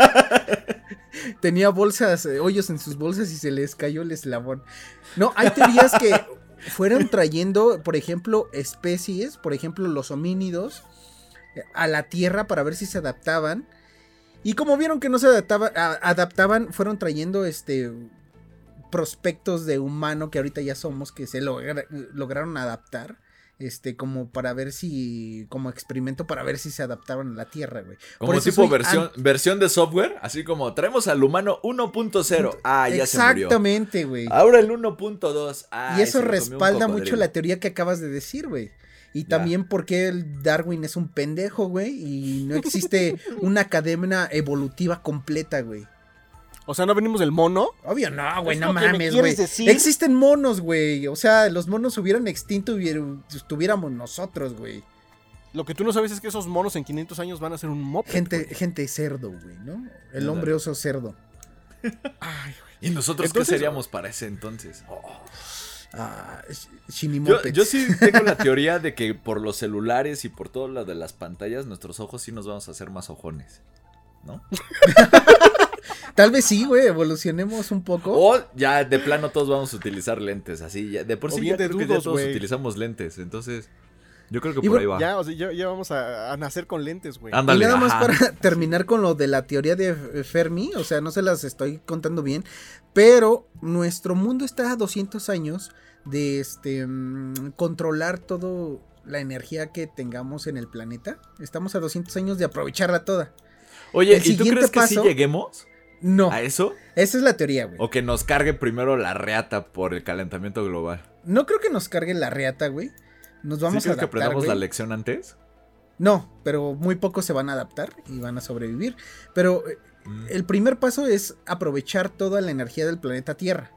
Speaker 2: Tenía bolsas, eh, hoyos en sus bolsas y se les cayó el eslabón. No, hay teorías que fueron trayendo, por ejemplo, especies, por ejemplo, los homínidos, eh, a la Tierra para ver si se adaptaban. Y como vieron que no se adaptaba- a- adaptaban, fueron trayendo este prospectos de humano que ahorita ya somos, que se logra- lograron adaptar. Este, como para ver si, como experimento para ver si se adaptaban a la Tierra, güey.
Speaker 3: Como tipo versión, versión de software, así como traemos al humano 1.0. Ah, ya se murió.
Speaker 2: Exactamente, güey.
Speaker 3: Ahora el 1.2. Ah,
Speaker 2: y eso respalda mucho la teoría que acabas de decir, güey. Y también porque el Darwin es un pendejo, güey. Y no existe una cadena evolutiva completa, güey.
Speaker 1: O sea, no venimos del mono.
Speaker 2: Obvio no, güey,
Speaker 1: ¿Es
Speaker 2: no mames, güey. Existen monos, güey. O sea, los monos se hubieran extinto y estuviéramos nosotros, güey.
Speaker 1: Lo que tú no sabes es que esos monos en 500 años van a ser un moped.
Speaker 2: Gente,
Speaker 1: güey.
Speaker 2: gente cerdo, güey, ¿no? El hombre oso cerdo.
Speaker 1: Ay, güey.
Speaker 3: ¿Y nosotros
Speaker 1: Entonces-
Speaker 3: qué seríamos para ese entonces? Oh.
Speaker 2: Ah,
Speaker 3: Yo, yo sí tengo la teoría de que por los celulares y por todo lo de las pantallas, nuestros ojos sí nos vamos a hacer más ojones. ¿No?
Speaker 2: Tal vez sí, güey, evolucionemos un poco.
Speaker 3: O ya de plano todos vamos a utilizar lentes, así. ya- de por
Speaker 1: O
Speaker 3: sí ya creo que ya todos utilizamos lentes. Entonces, yo creo que
Speaker 2: Y
Speaker 3: por ahí va.
Speaker 1: Ya, o sea, ya, ya vamos a, a nacer con lentes, güey.
Speaker 3: Ándale,
Speaker 2: y nada más para terminar con lo de la teoría de Fermi, o sea, no se las estoy contando bien, pero nuestro mundo está a 200 años de este mm, controlar todo la energía que tengamos en el planeta. Estamos a 200 años de aprovecharla toda.
Speaker 3: Oye,
Speaker 2: el
Speaker 3: ¿y tú crees que sí lleguemos
Speaker 2: No,
Speaker 3: a eso?
Speaker 2: esa es la teoría, güey.
Speaker 3: ¿O que nos cargue primero la reata por el calentamiento global?
Speaker 2: No creo que nos cargue la reata, güey. Nos vamos
Speaker 3: ¿Sí
Speaker 2: a
Speaker 3: crees que
Speaker 2: adaptar,
Speaker 3: aprendamos
Speaker 2: güey.
Speaker 3: la lección antes?
Speaker 2: No, pero muy pocos se van a adaptar y van a sobrevivir. Pero eh,
Speaker 3: Mm.
Speaker 2: el primer paso es aprovechar toda la energía del planeta Tierra.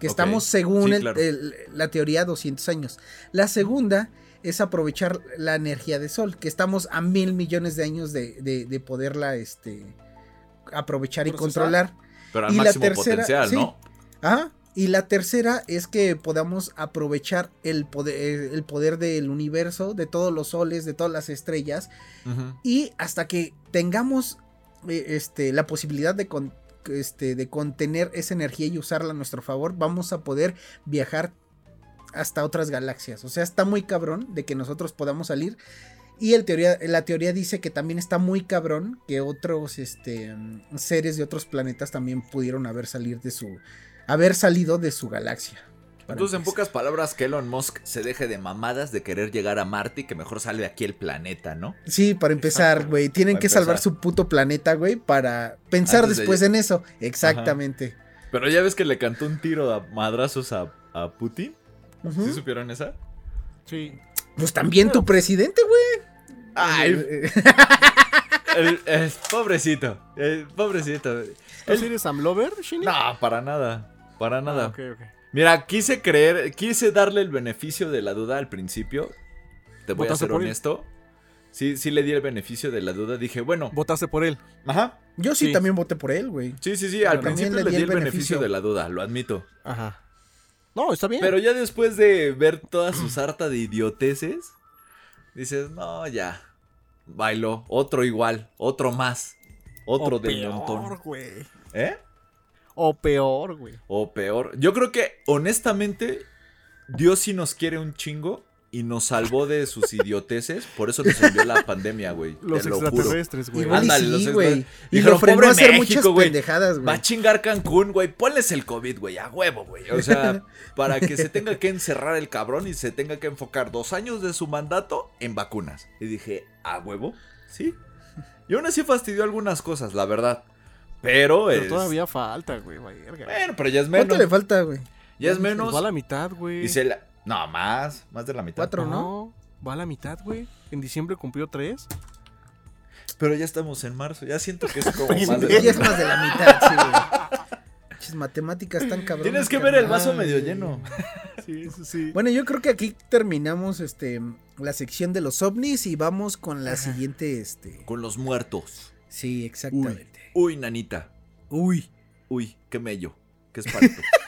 Speaker 2: Que estamos según
Speaker 3: sí,
Speaker 2: el-
Speaker 3: claro.
Speaker 2: el- la teoría 200 años. La segunda es aprovechar la energía del Sol, que estamos a mil millones de años de, de- de poderla este, aprovechar y
Speaker 1: Procesar.
Speaker 2: controlar.
Speaker 3: Pero al
Speaker 2: Y la
Speaker 3: máximo
Speaker 2: tercera-
Speaker 3: potencial,
Speaker 2: sí.
Speaker 3: ¿no?
Speaker 2: Ajá. Y la tercera es que podamos aprovechar el poder, el poder del universo, de todos los soles, de todas las estrellas, y hasta que tengamos eh, este, la posibilidad de, con- este, de contener esa energía y usarla a nuestro favor, vamos a poder viajar hasta otras galaxias. O sea, está muy cabrón de que nosotros podamos salir. Y el teoría, la teoría dice que también está muy cabrón que otros este, seres de otros planetas también pudieron haber, salir de su, haber salido de su galaxia.
Speaker 3: Entonces, en pocas palabras, que Elon Musk se deje de mamadas de querer llegar a Marte y que mejor sale de aquí el planeta, ¿no?
Speaker 2: Sí, para empezar, güey. Tienen
Speaker 3: para
Speaker 2: que salvar su puto planeta, güey, para pensar
Speaker 3: Antes de-
Speaker 2: después en eso. Exactamente.
Speaker 3: Pero ya ves que le cantó un tiro a madrazos a, a Putin.
Speaker 2: Ujú.
Speaker 3: ¿Sí supieron esa?
Speaker 1: Sí.
Speaker 2: Pues también tu presidente, güey.
Speaker 3: Ay,
Speaker 2: Eh,
Speaker 3: el, el pobrecito. El pobrecito.
Speaker 1: ¿Tú
Speaker 3: El-
Speaker 1: eres Sam Lover, Shini?
Speaker 3: No, para nada. Para nada.
Speaker 1: Ah, ok, ok.
Speaker 3: Mira, quise creer, quise darle el beneficio de la duda al principio. Te voy a
Speaker 1: ¿Votaste
Speaker 3: ser
Speaker 1: él?
Speaker 3: honesto. Sí, sí le di el beneficio de la duda. Dije, bueno.
Speaker 1: Votaste por él.
Speaker 3: Ajá.
Speaker 2: Yo sí,
Speaker 1: Sí.
Speaker 2: también voté por él, güey.
Speaker 3: Sí, sí, sí. Al principio
Speaker 2: le di el
Speaker 3: el beneficio
Speaker 2: beneficio.
Speaker 3: de la duda, lo admito.
Speaker 1: Ajá. No, está bien.
Speaker 3: Pero ya después de ver toda su sarta de idioteces, dices, no, ya. Bailó. Otro igual. Otro más. Otro
Speaker 1: o
Speaker 3: del
Speaker 1: peor,
Speaker 3: montón.
Speaker 1: güey.
Speaker 3: ¿Eh?
Speaker 1: O peor, güey.
Speaker 3: O peor. Yo creo que, honestamente, Dios sí nos quiere un chingo y nos salvó de sus idioteces. Por eso nos envió la pandemia, güey.
Speaker 1: Los
Speaker 3: te lo juro.
Speaker 1: extraterrestres, güey.
Speaker 2: Igual
Speaker 3: Ándale, los
Speaker 2: güey. Y
Speaker 3: Dijeron,
Speaker 2: lo frenó
Speaker 3: "Pobre
Speaker 2: a hacer
Speaker 3: México,
Speaker 2: muchas
Speaker 3: güey.
Speaker 2: pendejadas,
Speaker 3: Va
Speaker 2: güey.
Speaker 3: a chingar Cancún, güey. Ponles el COVID, güey. A huevo, güey. O sea, para que se tenga que encerrar el cabrón y se tenga que enfocar dos años de su mandato en vacunas. Y dije, ¿a huevo? Sí. Y aún así fastidió algunas cosas, la verdad. Pero,
Speaker 1: Pero
Speaker 3: es...
Speaker 1: todavía falta, güey.
Speaker 3: Bueno, pero ya es
Speaker 2: ¿Cuánto
Speaker 3: menos.
Speaker 2: le falta, güey?
Speaker 3: Ya es menos.
Speaker 1: va a la mitad, güey.
Speaker 3: Y se la... No, más. Más de la mitad.
Speaker 2: Cuatro. ¿no?
Speaker 1: No, va a la mitad, güey. En diciembre cumplió tres.
Speaker 3: Pero ya estamos en marzo. Ya siento que es como más de la
Speaker 2: Ya es
Speaker 3: mitad.
Speaker 2: más de la mitad, sí, güey. Matemáticas tan cabrón.
Speaker 3: Tienes que ver el vaso medio lleno.
Speaker 1: Sí, sí, sí.
Speaker 2: Bueno, yo creo que aquí terminamos este la sección de los ovnis y vamos con la siguiente, este.
Speaker 3: Con los muertos.
Speaker 2: Sí, exactamente.
Speaker 3: Uy, nanita.
Speaker 2: Uy.
Speaker 3: Uy, qué mello. Qué espanto.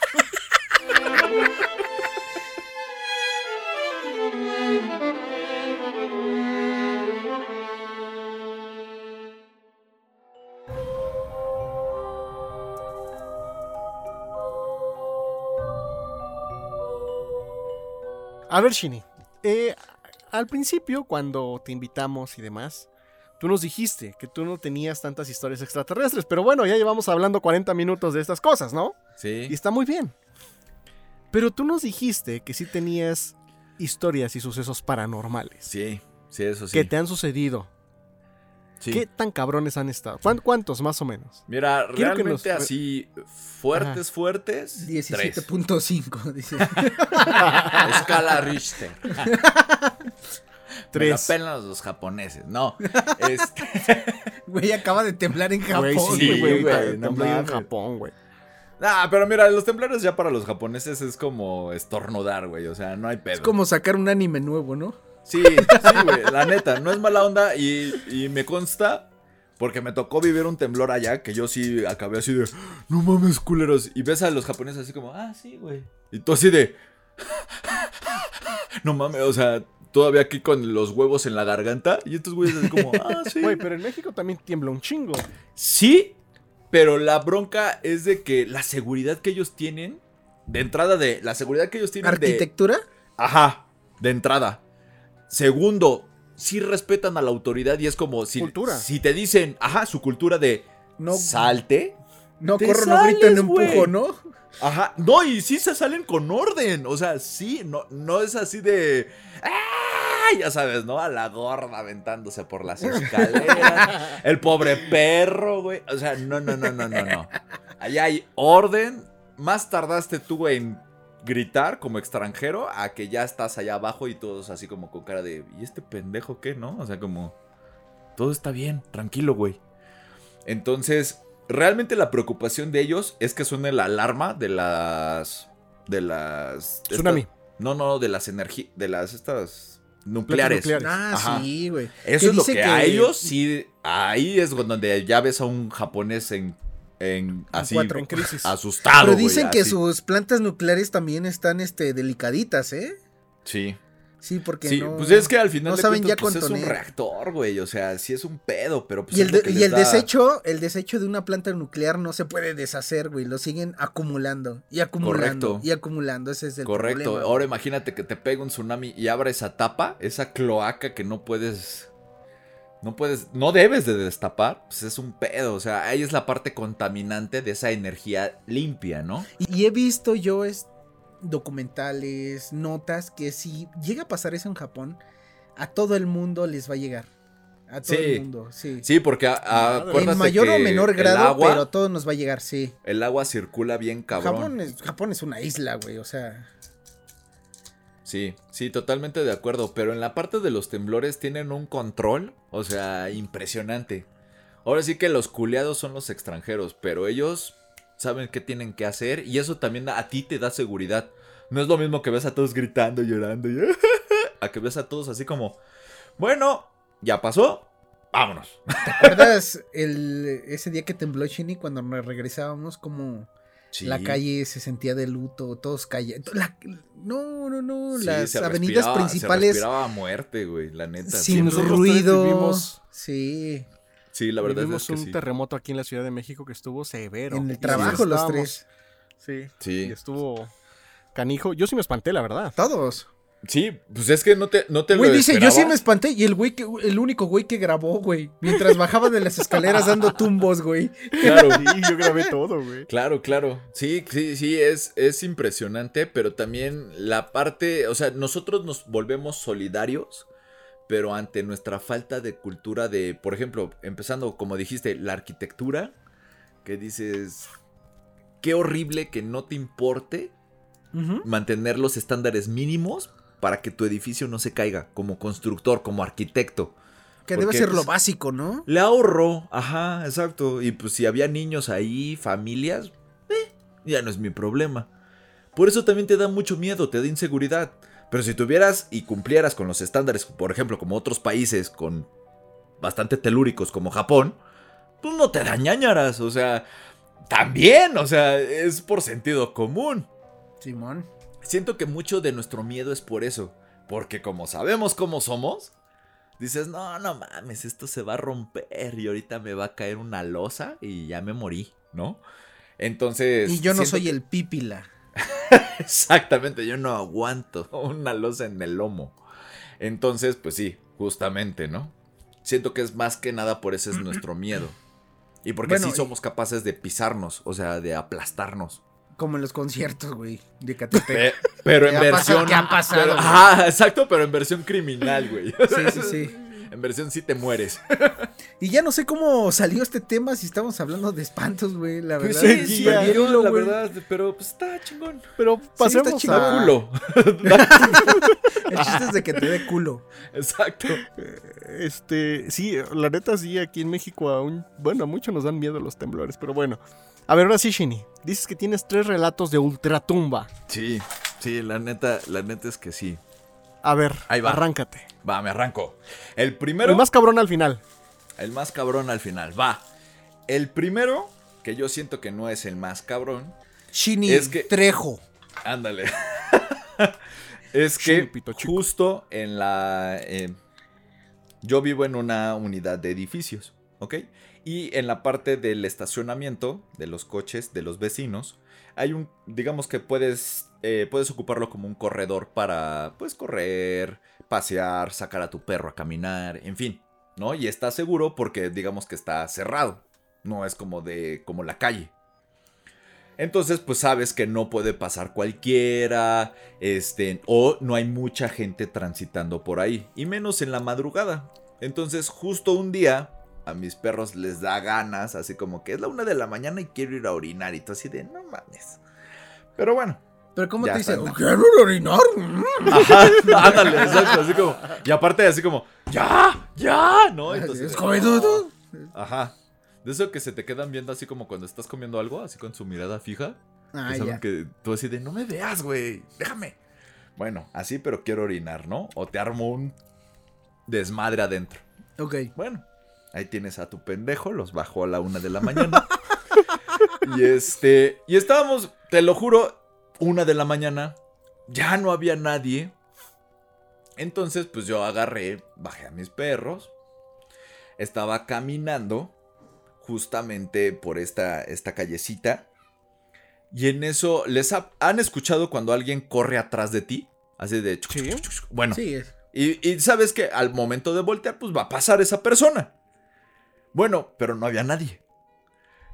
Speaker 1: A ver, Shini. eh, al principio, cuando te invitamos y demás, tú nos dijiste que tú no tenías tantas historias extraterrestres. Pero bueno, ya llevamos hablando 40 minutos de estas cosas, ¿no?
Speaker 3: Sí.
Speaker 1: Y está muy bien. Pero tú nos dijiste que sí tenías historias y sucesos paranormales.
Speaker 3: Sí, sí, eso sí.
Speaker 1: Que te han sucedido.
Speaker 3: Sí.
Speaker 1: ¿Qué tan cabrones han estado? ¿Cuán- ¿Cuántos más o menos?
Speaker 3: Mira,
Speaker 1: Quiero que
Speaker 3: realmente
Speaker 1: nos-
Speaker 3: así fuertes, fuertes. tres.
Speaker 2: 17.5, dice.
Speaker 3: Escala Richter. Me la
Speaker 1: Tres.
Speaker 3: pelan los japoneses. No. Este,
Speaker 2: Güey, acaba de temblar en Japón,
Speaker 1: Güey,
Speaker 2: güey.
Speaker 1: sí, güey.
Speaker 3: güey, no
Speaker 1: en. Japón, güey.
Speaker 3: ah, pero mira, los temblores ya para los japoneses es como estornudar, güey. O sea, no hay pedo.
Speaker 2: Es como sacar un anime nuevo, ¿no?
Speaker 3: Sí, sí, güey. La neta, no es mala onda y, y me consta. Porque me tocó vivir un temblor allá que yo sí acabé así de. No mames, culeros. Y ves a los japoneses así como, ah, sí, güey. Y tú así de. No mames, o sea, todavía aquí con los huevos en la garganta. Y estos güeyes así como, ah, sí.
Speaker 1: Güey, pero en México también tiembla un chingo.
Speaker 3: Sí, pero la bronca es de que la seguridad que ellos tienen. De entrada de. La seguridad que ellos tienen de.
Speaker 2: ¿Arquitectura?
Speaker 3: Ajá, de entrada. Segundo, sí respetan a la autoridad y es como si,
Speaker 1: Cultura.
Speaker 3: si te dicen, ajá, su cultura de
Speaker 2: No,
Speaker 3: salte.
Speaker 2: no corro, no grito,
Speaker 3: sales,
Speaker 2: no empujo. ¿no?
Speaker 3: Ajá, no, y sí se salen con orden. O sea, sí, no, no es así de. ¡Ah! Ya sabes, ¿no? A la gorda aventándose por las escaleras. el pobre perro, güey. O sea, no, no, no, no, no, no. Allá hay orden. Más tardaste tú en gritar como extranjero a que ya estás allá abajo y todos así como con cara de. ¿Y este pendejo qué, no? O sea, como. Todo está bien, tranquilo, güey. Entonces, realmente la preocupación de ellos es que suene la alarma de las. De las.
Speaker 1: Tsunami.
Speaker 3: no, no, de las energías. De las estas. Nucleares.
Speaker 1: nucleares.
Speaker 2: Ah,
Speaker 3: Ajá.
Speaker 2: sí, güey.
Speaker 3: Eso es lo que, a ellos sí. Ahí es donde ya ves a un japonés en. En así.
Speaker 2: cuatro.
Speaker 1: En crisis.
Speaker 3: Asustado.
Speaker 2: Pero dicen que
Speaker 3: así.
Speaker 2: sus plantas nucleares también están este, delicaditas, ¿eh?
Speaker 3: Sí.
Speaker 2: Sí, porque
Speaker 3: Sí,
Speaker 2: no...
Speaker 3: pues es que al final
Speaker 2: no
Speaker 3: de
Speaker 2: saben
Speaker 3: cuentas,
Speaker 2: ya
Speaker 3: pues, es un reactor, güey. O sea, sí es un pedo, pero pues
Speaker 2: Y
Speaker 3: es
Speaker 2: el, de- y el
Speaker 3: da-
Speaker 2: desecho, el desecho de una planta nuclear no se puede deshacer, güey. Lo siguen acumulando y acumulando
Speaker 3: Correcto.
Speaker 2: y acumulando. Ese es el
Speaker 3: Correcto.
Speaker 2: problema.
Speaker 3: Ahora imagínate que te pega un tsunami y abra esa tapa, esa cloaca que no puedes. No puedes. No debes de destapar. Pues es un pedo. O sea, ahí es la parte contaminante de esa energía limpia, ¿no?
Speaker 2: Y, y he visto yo es, documentales, notas, que si llega a pasar eso en Japón, a todo el mundo les va a llegar. A todo
Speaker 3: Sí.
Speaker 2: el mundo, sí.
Speaker 3: Sí, porque a- a-
Speaker 1: En
Speaker 2: mayor o menor grado,
Speaker 3: agua,
Speaker 2: pero a todos nos va a llegar, sí.
Speaker 3: El agua circula bien cabrón.
Speaker 2: Japón es, Japón es una isla, güey, o sea.
Speaker 3: Sí, sí, totalmente de acuerdo. Pero en la parte de los temblores tienen un control, o sea, impresionante. Ahora sí que los culeados son los extranjeros, pero ellos saben qué tienen que hacer y eso también a ti te da seguridad. No es lo mismo que ves a todos gritando, llorando, y a que ves a todos así como, bueno, ya pasó, vámonos.
Speaker 2: ¿Te acuerdas el, ese día que tembló Shini cuando nos regresábamos como
Speaker 3: Sí.
Speaker 2: la calle se sentía de luto, todos callados. no, no, no,
Speaker 3: Sí,
Speaker 2: las
Speaker 3: se
Speaker 2: avenidas
Speaker 3: respiraba- Se
Speaker 2: principales
Speaker 3: respiraba a muerte, güey, la neta.
Speaker 2: sin
Speaker 3: Sí,
Speaker 2: ruido.
Speaker 1: vivimos-
Speaker 2: Sí,
Speaker 3: sí, la verdad
Speaker 1: Vivimos
Speaker 3: es que
Speaker 1: un
Speaker 3: sí.
Speaker 1: terremoto aquí en la Ciudad de México que estuvo severo.
Speaker 2: en el trabajo los
Speaker 1: estábamos-
Speaker 2: tres.
Speaker 1: Sí.
Speaker 3: Sí.
Speaker 1: Y estuvo canijo. Yo sí me espanté, la verdad.
Speaker 2: Todos.
Speaker 3: Sí, pues es que no te, no te
Speaker 2: Güey
Speaker 3: lo
Speaker 2: dice, yo sí me espanté y el güey que, el único güey que grabó, güey, mientras bajaba de las escaleras dando tumbos, güey.
Speaker 3: Claro,
Speaker 1: Sí, yo grabé todo, güey.
Speaker 3: Claro, claro. Sí, sí, sí, es, es impresionante, pero también la parte, o sea, nosotros nos volvemos solidarios, pero ante nuestra falta de cultura de, por ejemplo, empezando, como dijiste, la arquitectura, que dices, qué horrible que no te importe mantener los estándares mínimos para que tu edificio no se caiga, como constructor, como arquitecto.
Speaker 2: Que debe ser lo básico, ¿no?
Speaker 3: Le ahorro, ajá, exacto. Y pues si había niños ahí, familias, eh, ya no es mi problema. Por eso también te da mucho miedo, te da inseguridad. Pero si tuvieras y cumplieras con los estándares, por ejemplo, como otros países con bastante telúricos como Japón, pues no te dañañaras, o sea, también, o sea, es por sentido común.
Speaker 2: Simón.
Speaker 3: Siento que mucho de nuestro miedo es por eso. Porque como sabemos cómo somos, dices, no, no mames, esto se va a romper y ahorita me va a caer una losa y ya me morí, ¿no? Entonces...
Speaker 2: Y yo no soy
Speaker 3: que-
Speaker 2: el pípila.
Speaker 3: Exactamente, yo no aguanto una losa en el lomo. Entonces, pues sí, justamente, ¿no? Siento que es más que nada por ese es nuestro miedo. Y porque
Speaker 2: Bueno,
Speaker 3: sí somos capaces de pisarnos, o sea, de aplastarnos.
Speaker 2: Como en los conciertos, güey, de Catepec.
Speaker 3: Pe- pero en versión.
Speaker 2: ¿Qué ha pasado,
Speaker 3: pero-? Ajá, exacto, pero en versión criminal, güey.
Speaker 2: Sí, sí, sí.
Speaker 3: En versión sí te mueres.
Speaker 2: Y ya no sé cómo salió este tema si estamos hablando de espantos, güey, la
Speaker 1: Pues
Speaker 2: verdad.
Speaker 1: sí,
Speaker 3: sí,
Speaker 1: ya,
Speaker 3: hilo, la verdad, pero pues está chingón.
Speaker 1: Pero pasemos
Speaker 2: está chido.
Speaker 1: a...
Speaker 3: Culo.
Speaker 2: El chiste es de que te dé culo.
Speaker 3: Exacto.
Speaker 1: Este, sí, la neta sí, aquí en México aún, bueno, a muchos nos dan miedo los temblores, pero bueno. A ver, ahora sí, Shini, dices que tienes tres relatos de ultratumba.
Speaker 3: Sí, sí, la neta, la neta es que sí.
Speaker 1: A ver,
Speaker 3: Ahí va.
Speaker 1: arráncate.
Speaker 3: Va, me arranco. El primero.
Speaker 1: El más cabrón al final.
Speaker 3: El más cabrón al final. Va. El primero, que yo siento que no es el más cabrón.
Speaker 2: Shini
Speaker 3: Es que-
Speaker 2: Trejo.
Speaker 3: Ándale. es que
Speaker 1: pito
Speaker 3: justo en la... eh, yo vivo en una unidad de edificios, ¿ok? Y en la parte del estacionamiento de los coches de los vecinos, hay un, digamos que puedes, eh, puedes ocuparlo como un corredor para, pues, correr, pasear, sacar a tu perro a caminar, en fin, ¿no? Y está seguro porque, digamos que está cerrado, no es como de, como la calle. Entonces, pues sabes que no puede pasar cualquiera, este, o no hay mucha gente transitando por ahí, y menos en la madrugada. Entonces, justo un día, a mis perros les da ganas, así como que es la una de la mañana y quiero ir a orinar, y tú así de, no mames. Pero bueno,
Speaker 2: Pero ¿cómo te dice?
Speaker 3: está.
Speaker 2: ¿Quiero orinar?
Speaker 3: Ajá, ándale, exacto, así como, y aparte así como, ya, ya, ¿no? Entonces,
Speaker 2: ¿Es comedudo?
Speaker 3: Ajá. De eso que se te quedan viendo así como cuando estás comiendo algo, así con su mirada fija.
Speaker 2: Ah,
Speaker 3: que saben
Speaker 2: ya.
Speaker 3: que tú así de, no me veas, güey, déjame. Bueno, así, pero quiero orinar, ¿no? O te armo un desmadre adentro.
Speaker 2: Ok.
Speaker 3: Bueno, ahí tienes a tu pendejo, los bajó a la una de la mañana. y este, y estábamos, te lo juro, una de la mañana, ya no había nadie. Entonces, pues yo agarré, bajé a mis perros, estaba caminando justamente por esta, esta callecita. Y en eso, ¿les ha- han escuchado cuando alguien corre atrás de ti? Así de... chuc,
Speaker 1: Sí.
Speaker 3: chuc, chuc, chuc. Bueno,
Speaker 2: Sí, es.
Speaker 3: y, y sabes que al momento de voltear, pues va a pasar esa persona. Bueno, pero no había nadie.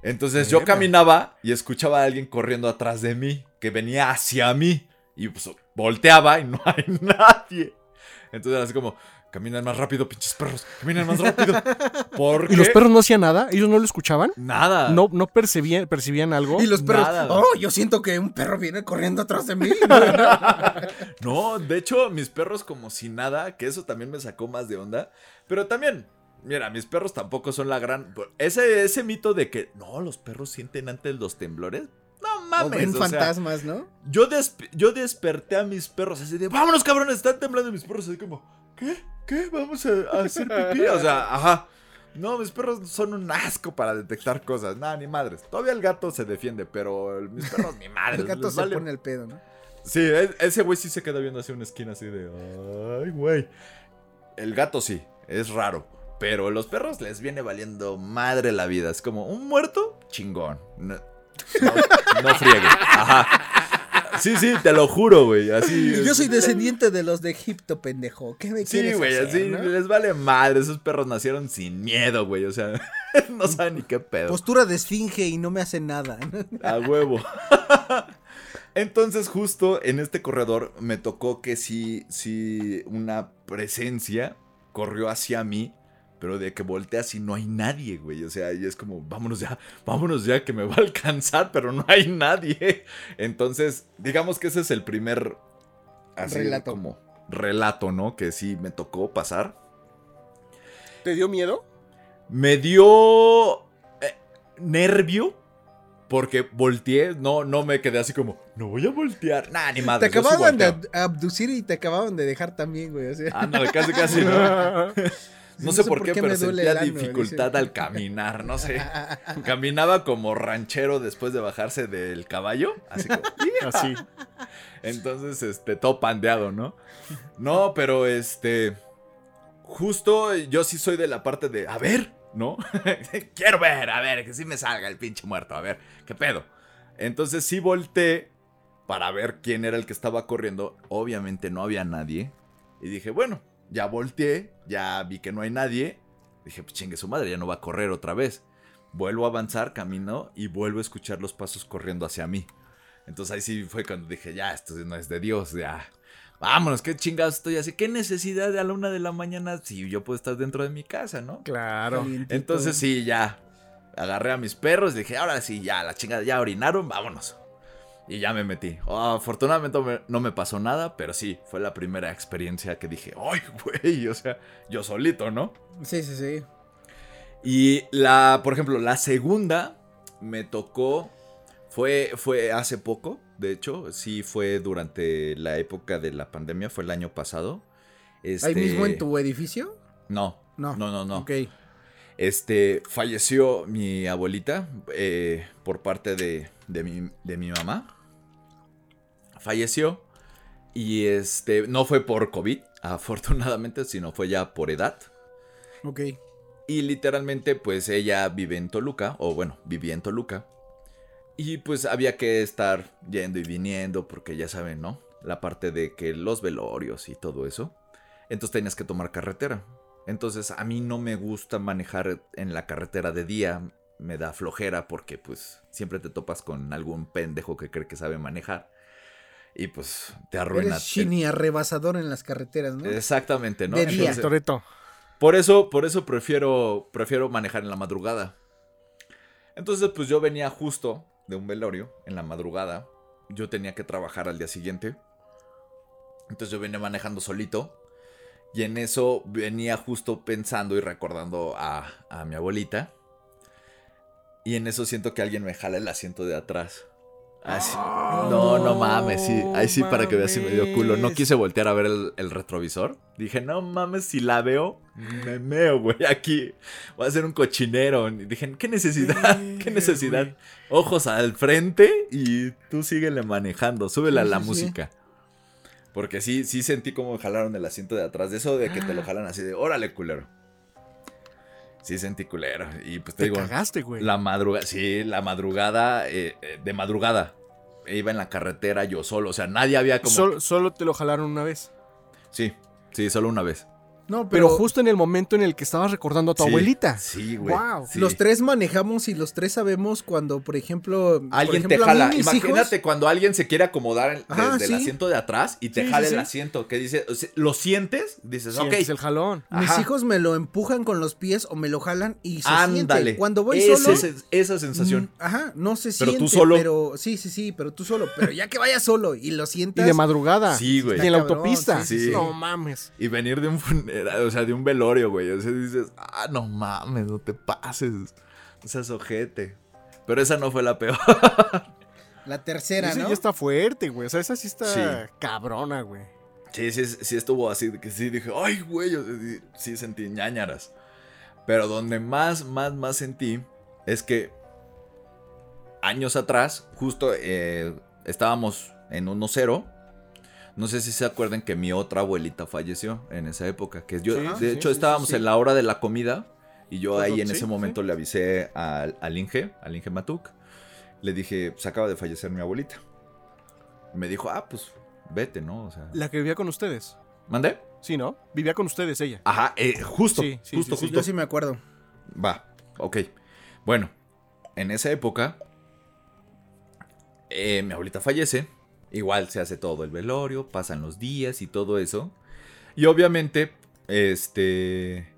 Speaker 3: Entonces yo caminaba y escuchaba a alguien corriendo atrás de mí, que venía hacia mí. Y pues volteaba y no hay nadie. Entonces así como, caminan más rápido, pinches perros, caminan más rápido. Porque
Speaker 1: ¿Y los perros no hacían nada? ¿Ellos no lo escuchaban?
Speaker 3: Nada.
Speaker 1: ¿No, no percibían, percibían algo?
Speaker 2: Y los perros.
Speaker 3: Nada.
Speaker 2: Oh, yo siento que un perro viene corriendo atrás de mí.
Speaker 3: No, de hecho, mis perros como si nada, que eso también me sacó más de onda. Pero también, mira, mis perros tampoco son la gran... Ese, ese mito de que, no, los perros sienten antes los temblores. No
Speaker 2: o
Speaker 3: mames.
Speaker 2: ven
Speaker 3: o sea,
Speaker 2: fantasmas, ¿no?
Speaker 3: yo, desp- yo desperté a mis perros así de, vámonos cabrones, están temblando mis perros así como, ¿qué? ¿Qué? ¿Vamos a, a hacer pipí? O sea, ajá. No, mis perros son un asco para detectar cosas. Nada, ni madres. Todavía el gato se defiende, pero el- mis perros ni madres.
Speaker 2: El gato se
Speaker 3: vale
Speaker 2: pone el pedo, ¿no?
Speaker 3: Sí, e- ese güey sí se queda viendo hacia una esquina así de. Ay, güey. El gato sí, es raro. Pero los perros les viene valiendo madre la vida. Es como un muerto, chingón. No, no, no friegue. Ajá. Sí, sí, te lo juro, güey. Así.
Speaker 2: Yo soy descendiente de los de Egipto, pendejo. ¿Qué me
Speaker 3: Sí, güey, así
Speaker 2: no?
Speaker 3: les vale madre. Esos perros nacieron sin miedo, güey. O sea, no saben ni qué pedo.
Speaker 2: Postura de esfinge y no me hace nada.
Speaker 3: A huevo. Entonces, justo en este corredor me tocó que sí, sí, una presencia corrió hacia mí, pero de que volteas y no hay nadie, güey. O sea, y es como, vámonos ya, vámonos ya, que me va a alcanzar, pero no hay nadie. Entonces, digamos que ese es el primer así
Speaker 2: Relato.
Speaker 3: como relato, ¿no? Que sí me tocó pasar.
Speaker 1: ¿Te dio miedo?
Speaker 3: Me dio eh, nervio porque volteé, no, no me quedé así como, no voy a voltear. Nah, ni
Speaker 2: Te
Speaker 3: madre. sí
Speaker 2: acababan de abducir y te acababan de dejar también, güey. O sea,
Speaker 3: Ándale, casi, casi, ¿no? No sé por qué, pero sentía
Speaker 2: ano,
Speaker 3: dificultad
Speaker 2: dice.
Speaker 3: al caminar, no sé. Caminaba como ranchero después de bajarse del caballo, así como,
Speaker 1: Así.
Speaker 3: Entonces, este, todo pandeado, ¿no? No, pero este. Justo yo sí soy de la parte de. A ver, ¿no? Quiero ver, a ver, que sí me salga el pinche muerto, a ver, ¿qué pedo? Entonces sí volteé para ver quién era el que estaba corriendo. Obviamente no había nadie. Y dije, bueno, ya volteé, ya vi que no hay nadie. Dije, pues chingue su madre, ya no va a correr otra vez. Vuelvo a avanzar, camino y vuelvo a escuchar los pasos corriendo hacia mí. Entonces ahí sí fue cuando dije, ya, esto no es de Dios, ya. Vámonos, qué chingados estoy así. ¿Qué necesidad de a la una de la mañana si yo puedo estar dentro de mi casa, no?
Speaker 1: Claro.
Speaker 2: Calientito.
Speaker 3: Entonces sí, ya. Agarré a mis perros, dije, ahora sí, ya, la chingada, ya orinaron, vámonos. Y ya me metí. Oh, afortunadamente me- no me pasó nada, pero sí, fue la primera experiencia que dije, ¡ay, güey! O sea, yo solito, ¿no?
Speaker 2: Sí, sí, sí.
Speaker 3: Y la, por ejemplo, la segunda me tocó, fue, fue hace poco, de hecho, sí fue durante la época de la pandemia, fue el año pasado.
Speaker 2: ¿Ahí
Speaker 3: Este,
Speaker 2: mismo en tu edificio?
Speaker 3: No,
Speaker 2: No.
Speaker 3: no, no, no.
Speaker 2: Ok.
Speaker 3: Este, falleció mi abuelita eh, por parte de, de mi, de mi mamá. Falleció. Y este, no fue por COVID, afortunadamente, sino fue ya por edad.
Speaker 2: Ok.
Speaker 3: Y literalmente, pues ella vive en Toluca, o bueno, vivía en Toluca. Y pues había que estar yendo y viniendo, porque ya saben, ¿no? La parte de que los velorios y todo eso. Entonces tenías que tomar carretera. Entonces a mí no me gusta manejar en la carretera de día. Me da flojera porque pues siempre te topas con algún pendejo que cree que sabe manejar. Y pues te arruina.
Speaker 2: Eres shini arrebasador en las carreteras, ¿no?
Speaker 3: Exactamente, ¿no?
Speaker 2: De día.
Speaker 3: Entonces-
Speaker 1: Toreto.
Speaker 3: por eso, por eso prefiero, prefiero manejar en la madrugada. Entonces, pues yo venía justo de un velorio en la madrugada. Yo tenía que trabajar al día siguiente. Entonces yo venía manejando solito. Y en eso venía justo pensando y recordando a, a mi abuelita. Y en eso siento que alguien me jala el asiento de atrás. Así. No, no mames, sí. Ahí sí para que veas si me dio culo. No quise voltear a ver el, el retrovisor. Dije, no mames, si la veo, me meo, güey, aquí. Voy a hacer un cochinero. Y dije, ¿qué necesidad? ¿Qué necesidad? Ojos al frente y tú síguele manejando. Súbele a la
Speaker 2: sí, sí.
Speaker 3: música. Porque sí, sí sentí como me jalaron el asiento de atrás. De eso de que te lo jalan así de, órale, culero. Sí sentí culero. Y pues te,
Speaker 1: Te
Speaker 3: digo,
Speaker 1: cagaste, güey.
Speaker 3: la madrugada, sí, la madrugada, eh, eh, de madrugada. Iba en la carretera yo solo, o sea, nadie había como...
Speaker 1: Sol- solo te lo jalaron una vez.
Speaker 3: Sí, sí, solo una vez.
Speaker 2: No,
Speaker 1: Pero,
Speaker 2: pero,
Speaker 1: justo en el momento en el que estabas recordando a tu
Speaker 3: Sí,
Speaker 1: abuelita.
Speaker 3: Sí, güey. Sí.
Speaker 2: los tres manejamos y los tres sabemos cuando, por ejemplo, por
Speaker 3: Alguien
Speaker 2: ejemplo,
Speaker 3: te jala. Imagínate
Speaker 2: hijos-
Speaker 3: cuando alguien se quiere acomodar en-
Speaker 2: Ajá,
Speaker 3: desde el asiento de atrás y te jala
Speaker 2: sí.
Speaker 3: el asiento. Que dice, lo sientes, dices,
Speaker 1: Sientes
Speaker 3: ok.
Speaker 1: el jalón.
Speaker 2: mis hijos me lo empujan con los pies o me lo jalan y se
Speaker 3: Ándale.
Speaker 2: siente. Cuando voy
Speaker 3: Ese-
Speaker 2: solo,
Speaker 3: esa sensación.
Speaker 2: mm, ajá, no se
Speaker 3: Pero
Speaker 2: siente.
Speaker 3: tú solo.
Speaker 2: Pero sí, sí, sí, pero tú solo. Pero ya que vayas solo y lo
Speaker 1: Y
Speaker 2: sientas.
Speaker 1: de madrugada.
Speaker 3: Sí, güey.
Speaker 1: Y en la
Speaker 2: cabrón,
Speaker 1: autopista.
Speaker 3: sí, sí.
Speaker 1: No mames.
Speaker 3: Y venir de un o sea, de un velorio, güey. O sea, dices, ah, no mames, no te pases. O sea, ojete. Pero esa no fue la peor.
Speaker 2: La tercera, ¿no?
Speaker 1: ya está fuerte, güey. O sea, esa sí está
Speaker 3: Sí.
Speaker 1: cabrona, güey.
Speaker 3: Sí, sí, sí estuvo así, que sí dije, ay, güey, o sea, sí, sí sentí ñañaras. Pero donde más, más, más sentí es que años atrás, justo eh, estábamos en 1-0. No sé si se acuerdan que mi otra abuelita falleció en esa época. Que yo,
Speaker 1: Sí,
Speaker 3: de
Speaker 1: sí,
Speaker 3: hecho,
Speaker 1: sí,
Speaker 3: estábamos en la hora de la comida. Y yo ahí en
Speaker 1: Sí,
Speaker 3: ese
Speaker 1: sí.
Speaker 3: momento le avisé al, al Inge, al Inge Matuk. Le dije, pues acaba de fallecer mi abuelita. Me dijo, ah, pues vete, ¿no? O sea,
Speaker 1: La que vivía con ustedes.
Speaker 3: ¿mandé?
Speaker 1: Sí, ¿no? Vivía con ustedes ella.
Speaker 3: Ajá, eh, justo,
Speaker 1: Sí, sí,
Speaker 3: justo,
Speaker 1: sí, sí.
Speaker 3: justo.
Speaker 2: Yo sí me acuerdo.
Speaker 3: Va, ok. Bueno, en esa época, eh, mi abuelita fallece. Igual se hace todo el velorio, pasan los días y todo eso. Y obviamente, este,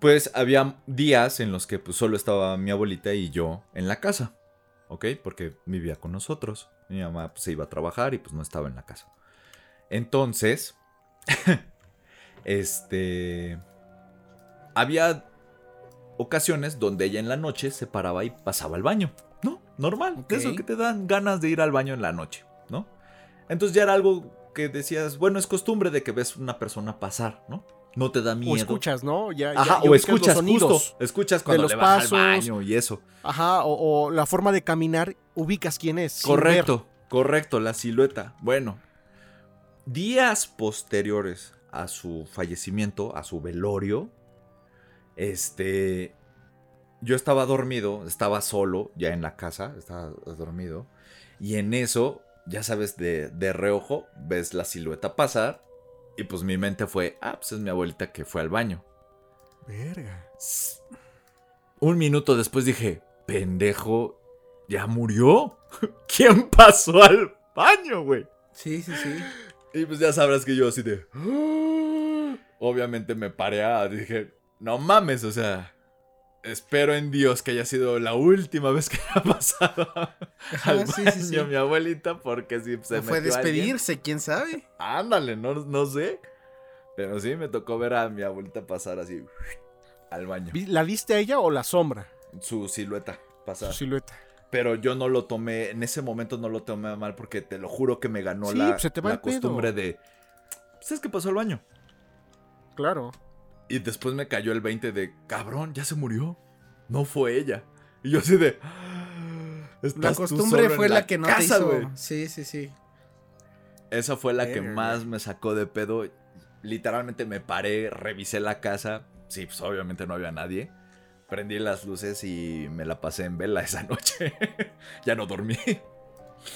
Speaker 3: pues había días en los que pues, solo estaba mi abuelita y yo en la casa, ¿ok? Porque vivía con nosotros. Mi mamá pues, se iba a trabajar y pues no estaba en la casa. Entonces, este, había ocasiones donde ella en la noche se paraba y pasaba al baño, ¿no? Normal, eso que te dan ganas de ir al baño en la noche, ¿no? Entonces ya era algo que decías, bueno, es costumbre de que ves una persona pasar, ¿no? No te da miedo.
Speaker 1: O escuchas, ¿no? Ya, ya-
Speaker 3: Ajá, o escuchas
Speaker 1: los
Speaker 3: justo, escuchas cuando
Speaker 1: los
Speaker 3: le vas
Speaker 1: pasos.
Speaker 3: al baño y eso.
Speaker 1: Ajá, o, o la forma de caminar, ubicas quién es.
Speaker 3: Correcto, correcto, la silueta. Bueno, días posteriores a su fallecimiento, a su velorio, este, yo estaba dormido, estaba solo ya en la casa, estaba dormido, y en eso, ya sabes, de, de reojo, ves la silueta pasar, y pues mi mente fue, ah, pues es mi abuelita que fue al baño.
Speaker 1: ver. Verga.
Speaker 3: Un minuto después dije, pendejo, ya murió. ¿quién pasó al baño, güey?
Speaker 2: Sí, sí, sí.
Speaker 3: Y pues ya sabrás que yo así de... Obviamente me paré a... Dije, no mames, o sea... Espero en Dios que haya sido la última vez que haya pasado al
Speaker 2: sí,
Speaker 3: baño
Speaker 2: sí, sí.
Speaker 3: mi abuelita porque si se
Speaker 2: O fue
Speaker 3: metió alguien-
Speaker 2: despedirse, quién sabe.
Speaker 3: Ándale, no, no sé. Pero sí, me tocó ver a mi abuelita pasar así al baño.
Speaker 1: ¿La viste a ella o la sombra?
Speaker 3: Su silueta pasar.
Speaker 1: Su silueta.
Speaker 3: Pero yo no lo tomé, en ese momento no lo tomé mal porque te lo juro que me ganó
Speaker 1: Sí,
Speaker 3: la,
Speaker 1: pues se te va
Speaker 3: la costumbre de... ¿Sabes qué pasó al baño?
Speaker 1: Claro.
Speaker 3: Y después me cayó el 20 de, cabrón, ya se murió. No fue ella. Y yo así de... "Ah,
Speaker 2: La costumbre fue la, que no te
Speaker 3: casa,
Speaker 2: hizo.
Speaker 3: güey".
Speaker 2: Sí, sí, sí.
Speaker 3: Esa fue la que más me sacó de pedo. Literalmente me paré, revisé la casa. Sí, pues obviamente no había nadie. Prendí las luces y me la pasé en vela esa noche. ya no dormí.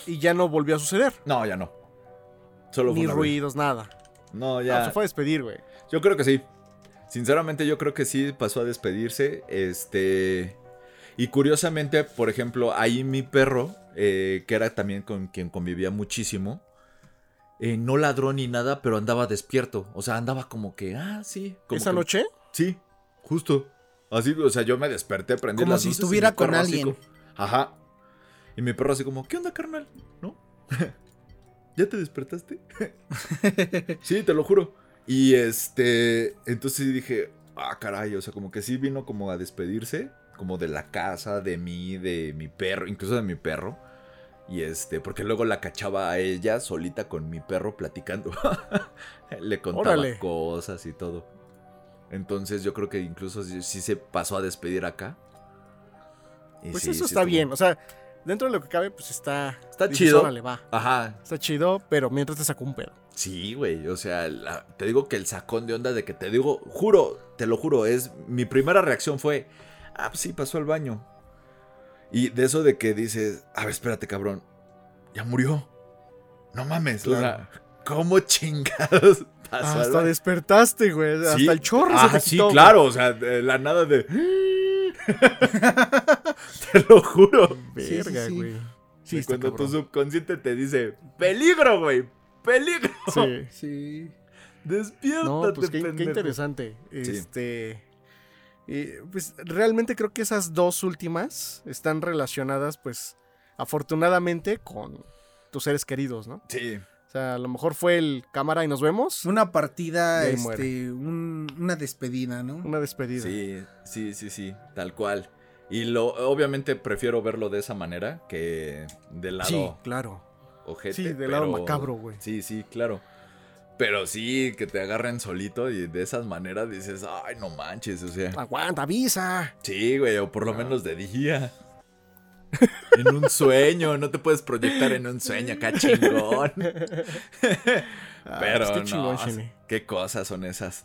Speaker 1: Y ya no volvió a suceder.
Speaker 3: No, ya no. Solo fue
Speaker 1: Ni
Speaker 3: vez.
Speaker 1: ruidos, nada.
Speaker 3: No,
Speaker 1: Ah,
Speaker 3: ya.
Speaker 1: se fue a despedir, güey.
Speaker 3: Yo creo que sí. Sinceramente, yo creo que sí pasó a despedirse. Este. Y curiosamente, por ejemplo, ahí mi perro, eh, que era también con quien convivía muchísimo, eh, no ladró ni nada, pero andaba despierto. O sea, andaba como que, ah, sí. como
Speaker 1: ¿Esa
Speaker 3: que-
Speaker 1: noche?
Speaker 3: Sí, justo. Así, o sea, yo me desperté, prendí
Speaker 2: Como
Speaker 3: las
Speaker 2: si
Speaker 3: luces
Speaker 2: estuviera con alguien.
Speaker 3: Ajá. Y mi perro así como, ¿qué onda, carnal? ¿No? ¿Ya te despertaste? sí, te lo juro. Y este, entonces dije, ah, caray, o sea, como que sí vino como a despedirse, como de la casa, de mí, de mi perro, incluso de mi perro. Y este, porque luego la cachaba a ella solita con mi perro platicando. Le contaba
Speaker 1: Órale.
Speaker 3: cosas y todo. Entonces yo creo que incluso sí, sí se pasó a despedir acá. Y
Speaker 1: Pues
Speaker 3: sí,
Speaker 1: eso
Speaker 3: sí
Speaker 1: está
Speaker 3: estuvo-
Speaker 1: bien. O sea, dentro de lo que cabe, pues está.
Speaker 3: Está
Speaker 1: dices,
Speaker 3: chido.
Speaker 1: Órale, va.
Speaker 3: Ajá,
Speaker 1: Está chido, pero mientras te sacó un pedo.
Speaker 3: Sí, güey, o sea, la- te digo que el sacón de onda de que te digo, juro, te lo juro, es mi primera reacción fue, ah, pues sí, pasó al baño. Y de eso de que dices, a ver, espérate, cabrón, ya murió. No mames, o sea, ¿cómo chingados pasó al
Speaker 1: Hasta
Speaker 3: baño?
Speaker 1: despertaste, güey.
Speaker 3: Sí.
Speaker 1: Hasta el chorro
Speaker 3: Ah,
Speaker 1: se te
Speaker 3: sí,
Speaker 1: quitó, güey.
Speaker 3: claro, o sea, de la nada de... te lo juro.
Speaker 2: Sí, sí,
Speaker 1: Verga,
Speaker 2: sí.
Speaker 1: güey. Sí,
Speaker 3: Y
Speaker 1: está
Speaker 3: cuando tu subconsciente te dice, peligro, güey, peligro.
Speaker 1: Sí.
Speaker 2: Sí.
Speaker 3: Despiértate,
Speaker 1: No, pues qué, interesante. Este. eh, pues realmente creo que esas dos últimas están relacionadas, pues, afortunadamente, con tus seres queridos, ¿no?
Speaker 3: Sí,
Speaker 1: O sea, a lo mejor fue el cámara y nos vemos.
Speaker 2: Una partida, este, un- una despedida, ¿no?
Speaker 1: Una despedida.
Speaker 3: Sí, sí, sí, sí, tal cual. Y lo, obviamente prefiero verlo de esa manera que del lado
Speaker 1: Sí, claro.
Speaker 3: Ojete.
Speaker 1: Sí, del lado
Speaker 3: pero-
Speaker 1: macabro, güey.
Speaker 3: Sí, sí, claro. Pero sí, que te agarren solito y de esas maneras dices, ay, no manches, o sea.
Speaker 1: Aguanta, avisa.
Speaker 3: Sí, güey, o por lo menos de día. En un sueño, no te puedes proyectar en un sueño acá chingón.
Speaker 1: Ah,
Speaker 3: Pero
Speaker 1: está
Speaker 3: no,
Speaker 1: chingón,
Speaker 3: qué cosas son esas.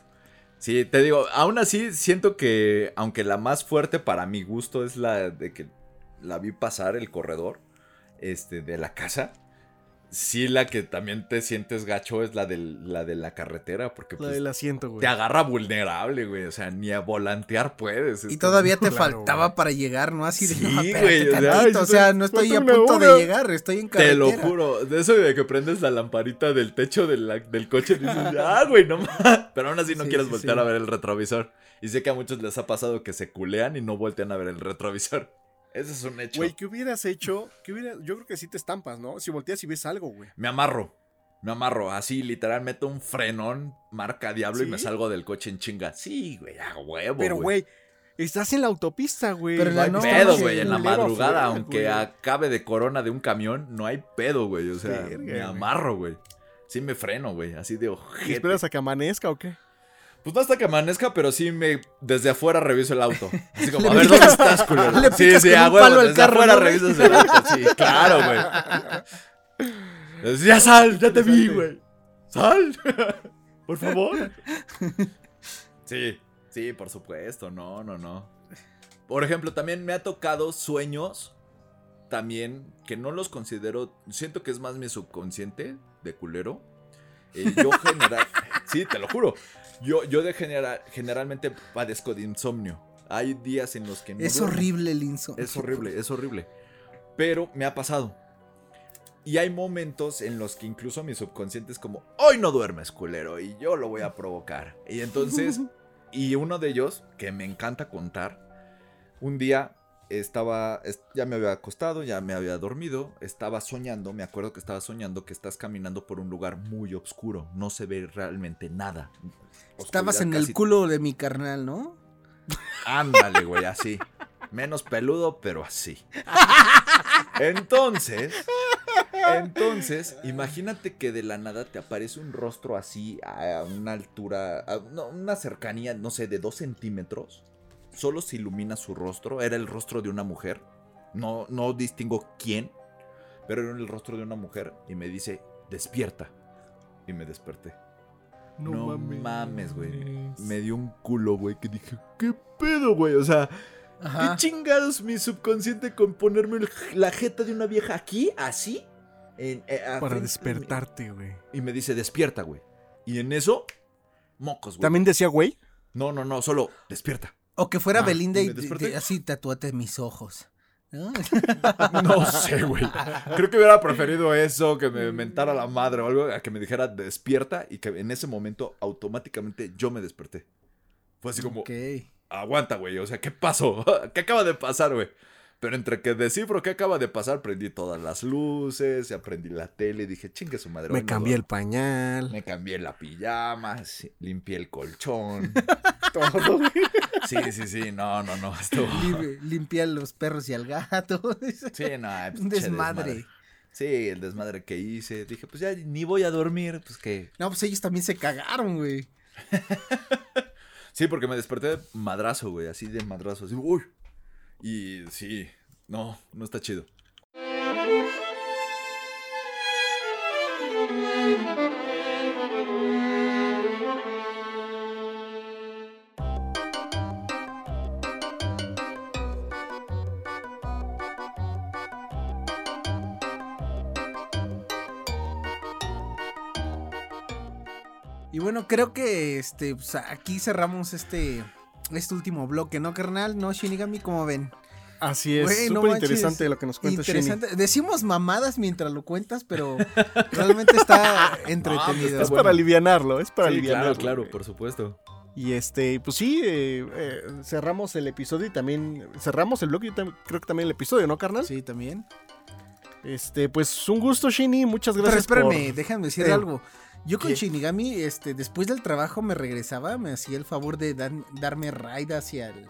Speaker 3: Sí, te digo, aún así siento que, aunque la más fuerte para mi gusto es la de que la vi pasar el corredor este, de la casa. Sí, la que también te sientes gacho es la, del, la de la carretera, porque
Speaker 1: La
Speaker 3: pues,
Speaker 1: del asiento, güey.
Speaker 3: te agarra vulnerable, güey. O sea, ni a volantear puedes. es
Speaker 2: Y todavía te
Speaker 1: Claro,
Speaker 2: faltaba
Speaker 1: güey.
Speaker 2: para llegar, ¿no? Así de,
Speaker 3: Sí,
Speaker 2: no,
Speaker 3: güey, o sea,
Speaker 2: tantito, o sea, no estoy a punto
Speaker 1: hora.
Speaker 2: de llegar, estoy en carretera.
Speaker 3: Te lo juro, de eso de que prendes la lamparita del techo de la- del coche y dices, ah, güey, no más. Pero aún así no
Speaker 2: Sí,
Speaker 3: quieres
Speaker 2: sí,
Speaker 3: voltear
Speaker 2: sí.
Speaker 3: a ver el retrovisor. Y sé que a muchos les ha pasado que se culean y no voltean a ver el retrovisor. Ese es un hecho.
Speaker 1: Güey, ¿qué hubieras hecho? ¿Qué hubiera... Yo creo que sí te estampas, ¿no? Si volteas y ves algo, güey.
Speaker 3: Me amarro. Me amarro. Así, literal, meto un frenón, marca diablo y me salgo del coche en chinga. Sí, güey, a huevo.
Speaker 1: Pero, güey, estás en la autopista, güey.
Speaker 2: Pero
Speaker 3: No hay pedo, güey. En la madrugada, aunque
Speaker 1: güey.
Speaker 3: acabe de corona de un camión, no hay pedo, güey. O sea,
Speaker 1: Verga,
Speaker 3: me amarro, güey. Sí me freno, güey. Así de
Speaker 1: ¿Y
Speaker 3: ojete.
Speaker 1: ¿Esperas a que amanezca o qué?
Speaker 3: Pues no hasta que amanezca, pero sí me desde afuera reviso el auto. Así como, a ver, ¿dónde estás, culero?
Speaker 2: le
Speaker 3: Sí, sí, a huevo, desde
Speaker 2: carro,
Speaker 3: afuera
Speaker 2: ¿no?
Speaker 3: revisas el auto. Sí, claro, güey. Ya sal, ya te vi, güey. Sal. Por favor. Sí, sí, por supuesto. No, no, no. Por ejemplo, también me ha tocado sueños también que no los considero, siento que es más mi subconsciente de culero. Eh, yo general, sí, te lo juro. Yo, yo de general, generalmente padezco de insomnio. Hay días en los que no
Speaker 2: Es
Speaker 3: duermo.
Speaker 2: horrible el insomnio.
Speaker 3: Es horrible, es horrible. Pero me ha pasado. Y hay momentos en los que incluso mi subconsciente es como, hoy no duermes, culero, y yo lo voy a provocar. Y entonces, y uno de ellos, que me encanta contar, un día estaba, es- ya me había acostado, ya me había dormido, estaba soñando, me acuerdo que estaba soñando que estás caminando por un lugar muy oscuro, no se ve realmente nada.
Speaker 2: Estabas en el culo de mi carnal, ¿no?
Speaker 3: Ándale, güey, así. Menos peludo, pero así. Entonces, entonces, imagínate que de la nada te aparece un rostro así a una altura, a una cercanía, no sé, de dos centímetros. Solo se ilumina su rostro. Era el rostro de una mujer. No, no distingo quién, pero era el rostro de una mujer y me dice, despierta. Y me desperté. No, mames, güey. Me dio un culo, güey, que dije, ¿qué pedo, güey? O sea,
Speaker 2: Ajá.
Speaker 3: ¿qué chingados mi subconsciente con ponerme el- la jeta de una vieja aquí, así? En- eh,
Speaker 1: Para
Speaker 3: frente
Speaker 1: despertarte, güey.
Speaker 3: Y me dice, despierta, güey. Y en eso, mocos, güey.
Speaker 1: ¿También decía güey?
Speaker 3: No, no, no, solo despierta.
Speaker 2: O que fuera
Speaker 3: Ah,
Speaker 2: Belinda
Speaker 3: ¿y
Speaker 2: así tatuate mis ojos. ¿no?
Speaker 3: No sé, güey. Creo que hubiera preferido eso, que me mentara la madre o algo, a que me dijera despierta y que en ese momento automáticamente yo me desperté. Fue así como,
Speaker 2: Ok.
Speaker 3: aguanta, güey. O sea, ¿qué pasó? ¿Qué acaba de pasar, güey? Pero entre que descifro qué acaba de pasar, prendí todas las luces, ya prendí la tele dije, chingue su madre.
Speaker 1: Me cambié el
Speaker 3: duermo".
Speaker 1: pañal.
Speaker 3: Me cambié la pijama, limpié el colchón.
Speaker 1: Todo.
Speaker 3: Sí, sí, sí, no, no, no. Estuvo...
Speaker 2: Lim- Limpia a los perros y al gato.
Speaker 3: Sí, no, pues,
Speaker 2: Un
Speaker 3: che
Speaker 2: desmadre.
Speaker 3: Sí, el desmadre que hice. Dije, pues ya ni voy a dormir, pues que.
Speaker 2: No, pues ellos también se cagaron, güey.
Speaker 3: Sí, porque me desperté de madrazo, güey, así de madrazo, así, uy. Y sí, no, no está chido.
Speaker 2: Y bueno, creo que este pues, aquí cerramos este este último bloque, ¿no, carnal? ¿No, Shinigami? ¿Cómo ven?
Speaker 1: Así es.
Speaker 2: No
Speaker 1: Súper
Speaker 2: manches.
Speaker 1: interesante lo que nos cuenta Shini.
Speaker 2: Interesante. Decimos mamadas mientras lo cuentas, pero realmente está entretenido.
Speaker 1: Es para alivianarlo, es para
Speaker 3: sí,
Speaker 1: alivianarlo.
Speaker 3: claro, por supuesto.
Speaker 1: Y este, pues sí, eh, eh, cerramos el episodio y también cerramos el blog y creo que también el episodio, ¿no, carnal?
Speaker 2: Sí, también.
Speaker 1: Este, pues un gusto, Shini, muchas
Speaker 2: Pero
Speaker 1: gracias
Speaker 2: espérame,
Speaker 1: por...
Speaker 2: déjame decir
Speaker 1: Eh,
Speaker 2: algo. Yo con
Speaker 1: ¿qué?
Speaker 2: Shinigami, este, después del trabajo me regresaba, me hacía el favor de dan- darme ride hacia el,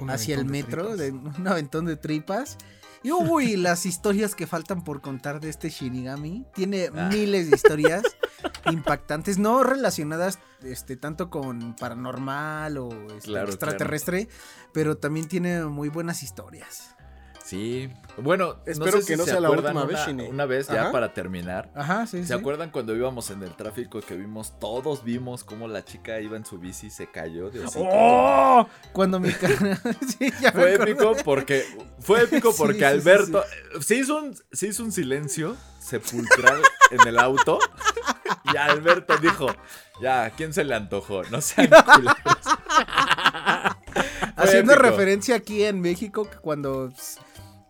Speaker 1: Un
Speaker 2: hacia el
Speaker 1: de
Speaker 2: metro, de un aventón de tripas. Y uy, las historias que faltan por contar de este Shinigami. Tiene
Speaker 3: Ah.
Speaker 2: miles de historias impactantes, no relacionadas este, tanto con paranormal o este,
Speaker 3: Claro,
Speaker 2: extraterrestre, pero también tiene muy buenas historias.
Speaker 3: Sí. Bueno,
Speaker 1: Espero
Speaker 3: sé
Speaker 1: que
Speaker 3: si
Speaker 1: no
Speaker 3: se
Speaker 1: sea la última vez,
Speaker 3: una. Una vez, ya
Speaker 1: Ajá.
Speaker 3: para terminar.
Speaker 2: Ajá, sí,
Speaker 3: ¿Se
Speaker 2: sí.
Speaker 3: acuerdan cuando íbamos en el tráfico que vimos, todos vimos cómo la chica iba en su bici y se cayó?
Speaker 2: ¡Oh! Cuando mi carnal. sí, ya
Speaker 3: Fue épico porque fue épico porque
Speaker 2: sí,
Speaker 3: Alberto se hizo un se hizo un silencio sepulcral en el auto y Alberto dijo, "Ya, ¿a quién se le antojó? No sean culeros."
Speaker 2: Haciendo
Speaker 3: épico.
Speaker 2: referencia aquí en México que cuando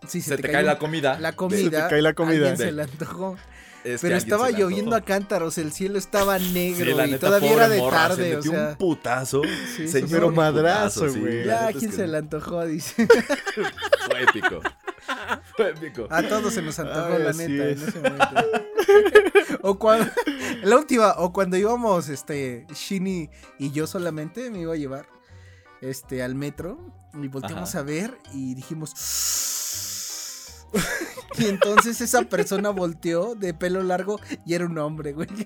Speaker 2: se,
Speaker 3: Se, te, cae la comida.
Speaker 2: la comida,
Speaker 1: Se te cae la comida.
Speaker 2: alguien se
Speaker 3: De-
Speaker 2: le antojó.
Speaker 3: es
Speaker 2: Pero estaba
Speaker 3: se
Speaker 2: lloviendo a cántaros, el cielo estaba negro
Speaker 3: Sí, la
Speaker 2: y
Speaker 3: neta,
Speaker 2: todavía era de
Speaker 3: morra, se
Speaker 2: tarde, o
Speaker 3: metió
Speaker 2: sea.
Speaker 3: un putazo.
Speaker 2: Sí,
Speaker 3: señor,
Speaker 1: pero madrazo,
Speaker 3: sí,
Speaker 1: güey.
Speaker 2: Ya, ¿a
Speaker 3: neta es
Speaker 2: quién
Speaker 3: que
Speaker 2: se le antojó? Dice.
Speaker 3: Fue épico. Fue épico.
Speaker 2: A todos se nos antojó,
Speaker 1: Ay,
Speaker 2: la neta,
Speaker 1: es.
Speaker 2: en ese momento. o cuando, la última, o cuando íbamos, este, Shini y yo solamente, me iba a llevar, este, al metro, y volteamos
Speaker 3: Ajá.
Speaker 2: a ver, y dijimos... y entonces esa persona volteó de pelo largo y era un hombre, güey.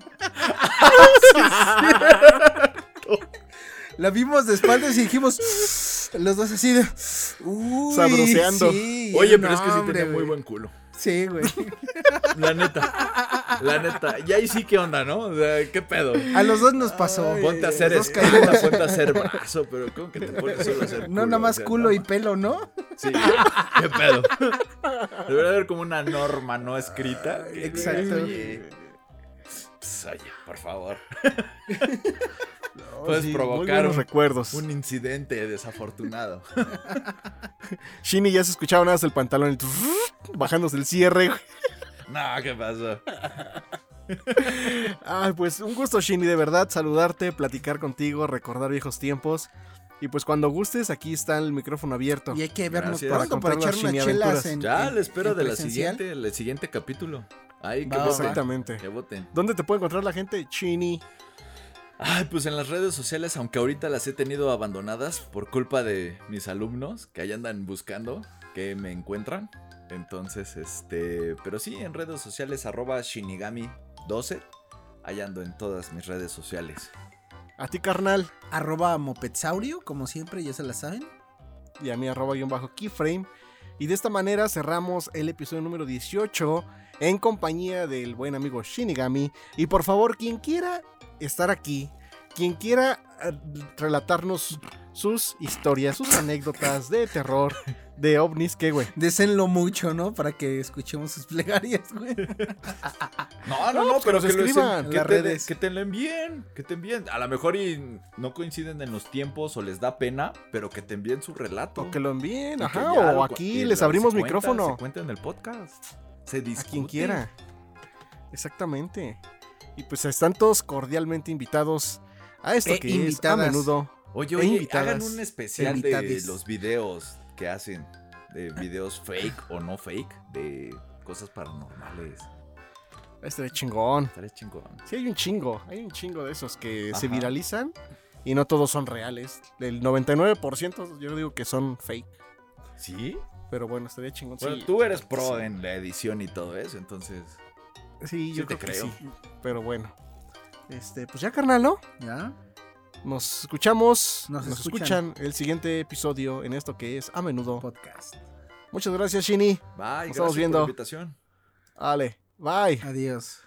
Speaker 2: La vimos de espaldas y dijimos, los dos así de... Uy,
Speaker 1: Sabroseando.
Speaker 2: sí,
Speaker 3: Oye, pero es que sí
Speaker 2: hombre,
Speaker 3: tenía muy buen culo.
Speaker 2: Sí, güey.
Speaker 3: La neta. La neta. Y ahí sí, ¿qué onda, no? O sea, ¿qué pedo?
Speaker 2: A los dos nos pasó.
Speaker 3: Ponte a hacer
Speaker 2: Los
Speaker 3: es,
Speaker 2: dos caímos.
Speaker 3: ponte a hacer brazo, pero ¿cómo que te pones solo a hacer
Speaker 2: No,
Speaker 3: culo?
Speaker 2: nada más
Speaker 3: O sea,
Speaker 2: culo
Speaker 3: no
Speaker 2: y pelo, ¿no?
Speaker 3: Sí, qué pedo. Debería haber como una norma no escrita. diga,
Speaker 2: Exacto.
Speaker 3: Oye, pues, oye, por favor.
Speaker 1: No,
Speaker 3: Puedes
Speaker 1: sí,
Speaker 3: provocar un-
Speaker 1: recuerdos.
Speaker 3: Un incidente desafortunado.
Speaker 1: Shini ya se escuchaba nada más el pantalón el bajándose el cierre.
Speaker 3: No, ¿qué pasó?
Speaker 1: Ay, pues un gusto, Shini, de verdad, saludarte, platicar contigo, recordar viejos tiempos. Y pues cuando gustes, aquí está el micrófono abierto.
Speaker 2: Y hay que vernos pronto para
Speaker 1: Para
Speaker 2: echar unas
Speaker 1: las
Speaker 2: chelas en
Speaker 3: Ya, le espero
Speaker 2: en
Speaker 3: de la siguiente, el siguiente capítulo. Ay, que.
Speaker 1: Exactamente.
Speaker 3: Que voten.
Speaker 1: ¿Dónde te puede encontrar la gente? Chini.
Speaker 3: Ay, pues en las redes sociales, aunque ahorita las he tenido abandonadas por culpa de mis alumnos que ahí andan buscando que me encuentran. Entonces, este, pero sí, en redes sociales, arroba Shinigami12. Ahí ando en todas mis redes sociales.
Speaker 1: A ti, carnal.
Speaker 2: Arroba Mopetsaurio, como siempre, ya se la saben.
Speaker 1: Y a mí, arroba guion bajo keyframe. Y de esta manera cerramos el episodio número 18 en compañía del buen amigo Shinigami. Y por favor, quien quiera estar aquí, quien quiera eh, relatarnos sus historias, sus anécdotas de terror, de ovnis, ¿qué, güey?
Speaker 2: Desenlo mucho, ¿no? Para que escuchemos sus plegarias, güey.
Speaker 3: No,
Speaker 1: no, no, pero
Speaker 3: que
Speaker 1: que
Speaker 3: lo
Speaker 1: escriban
Speaker 3: que,
Speaker 2: redes.
Speaker 3: que te lo envíen, que te envíen. A lo mejor y no coinciden en los tiempos o les da pena, pero que te envíen su relato.
Speaker 1: O que lo envíen,
Speaker 3: Y que
Speaker 1: ajá. O aquí les abrimos micrófono.
Speaker 3: Se cuenta en el podcast. Se
Speaker 1: A
Speaker 3: discute.
Speaker 1: quien quiera. Exactamente. Y pues están todos cordialmente invitados a esto
Speaker 2: E
Speaker 1: que es a
Speaker 2: invitadas.
Speaker 1: menudo.
Speaker 3: Oye,
Speaker 1: E
Speaker 3: oye,
Speaker 1: invitadas.
Speaker 3: hagan un especial de los videos que hacen. De videos fake o no fake. De cosas paranormales.
Speaker 1: Este de chingón.
Speaker 3: Estaría chingón.
Speaker 1: Sí, hay un chingo. Hay un chingo de esos que se viralizan y no todos son reales. El 99% yo digo que son fake.
Speaker 3: ¿Sí?
Speaker 1: Pero bueno, estaría chingón.
Speaker 3: Bueno,
Speaker 1: sí,
Speaker 3: tú eres pro
Speaker 1: sí.
Speaker 3: en la edición y todo eso, entonces.
Speaker 1: Sí, yo
Speaker 3: sí te
Speaker 1: creo, que
Speaker 3: creo.
Speaker 1: sí. Pero bueno. Este, pues ya, carnal, ¿no?
Speaker 2: ¿Ya?
Speaker 1: Nos escuchamos.
Speaker 2: Nos
Speaker 1: Nos,
Speaker 2: escuchan.
Speaker 1: escuchan el siguiente episodio en esto que es a menudo.
Speaker 2: Podcast.
Speaker 1: Muchas gracias, Shini.
Speaker 3: Bye, gracias
Speaker 1: estamos
Speaker 3: por
Speaker 1: viendo.
Speaker 3: la invitación.
Speaker 1: Vale, bye.
Speaker 2: Adiós.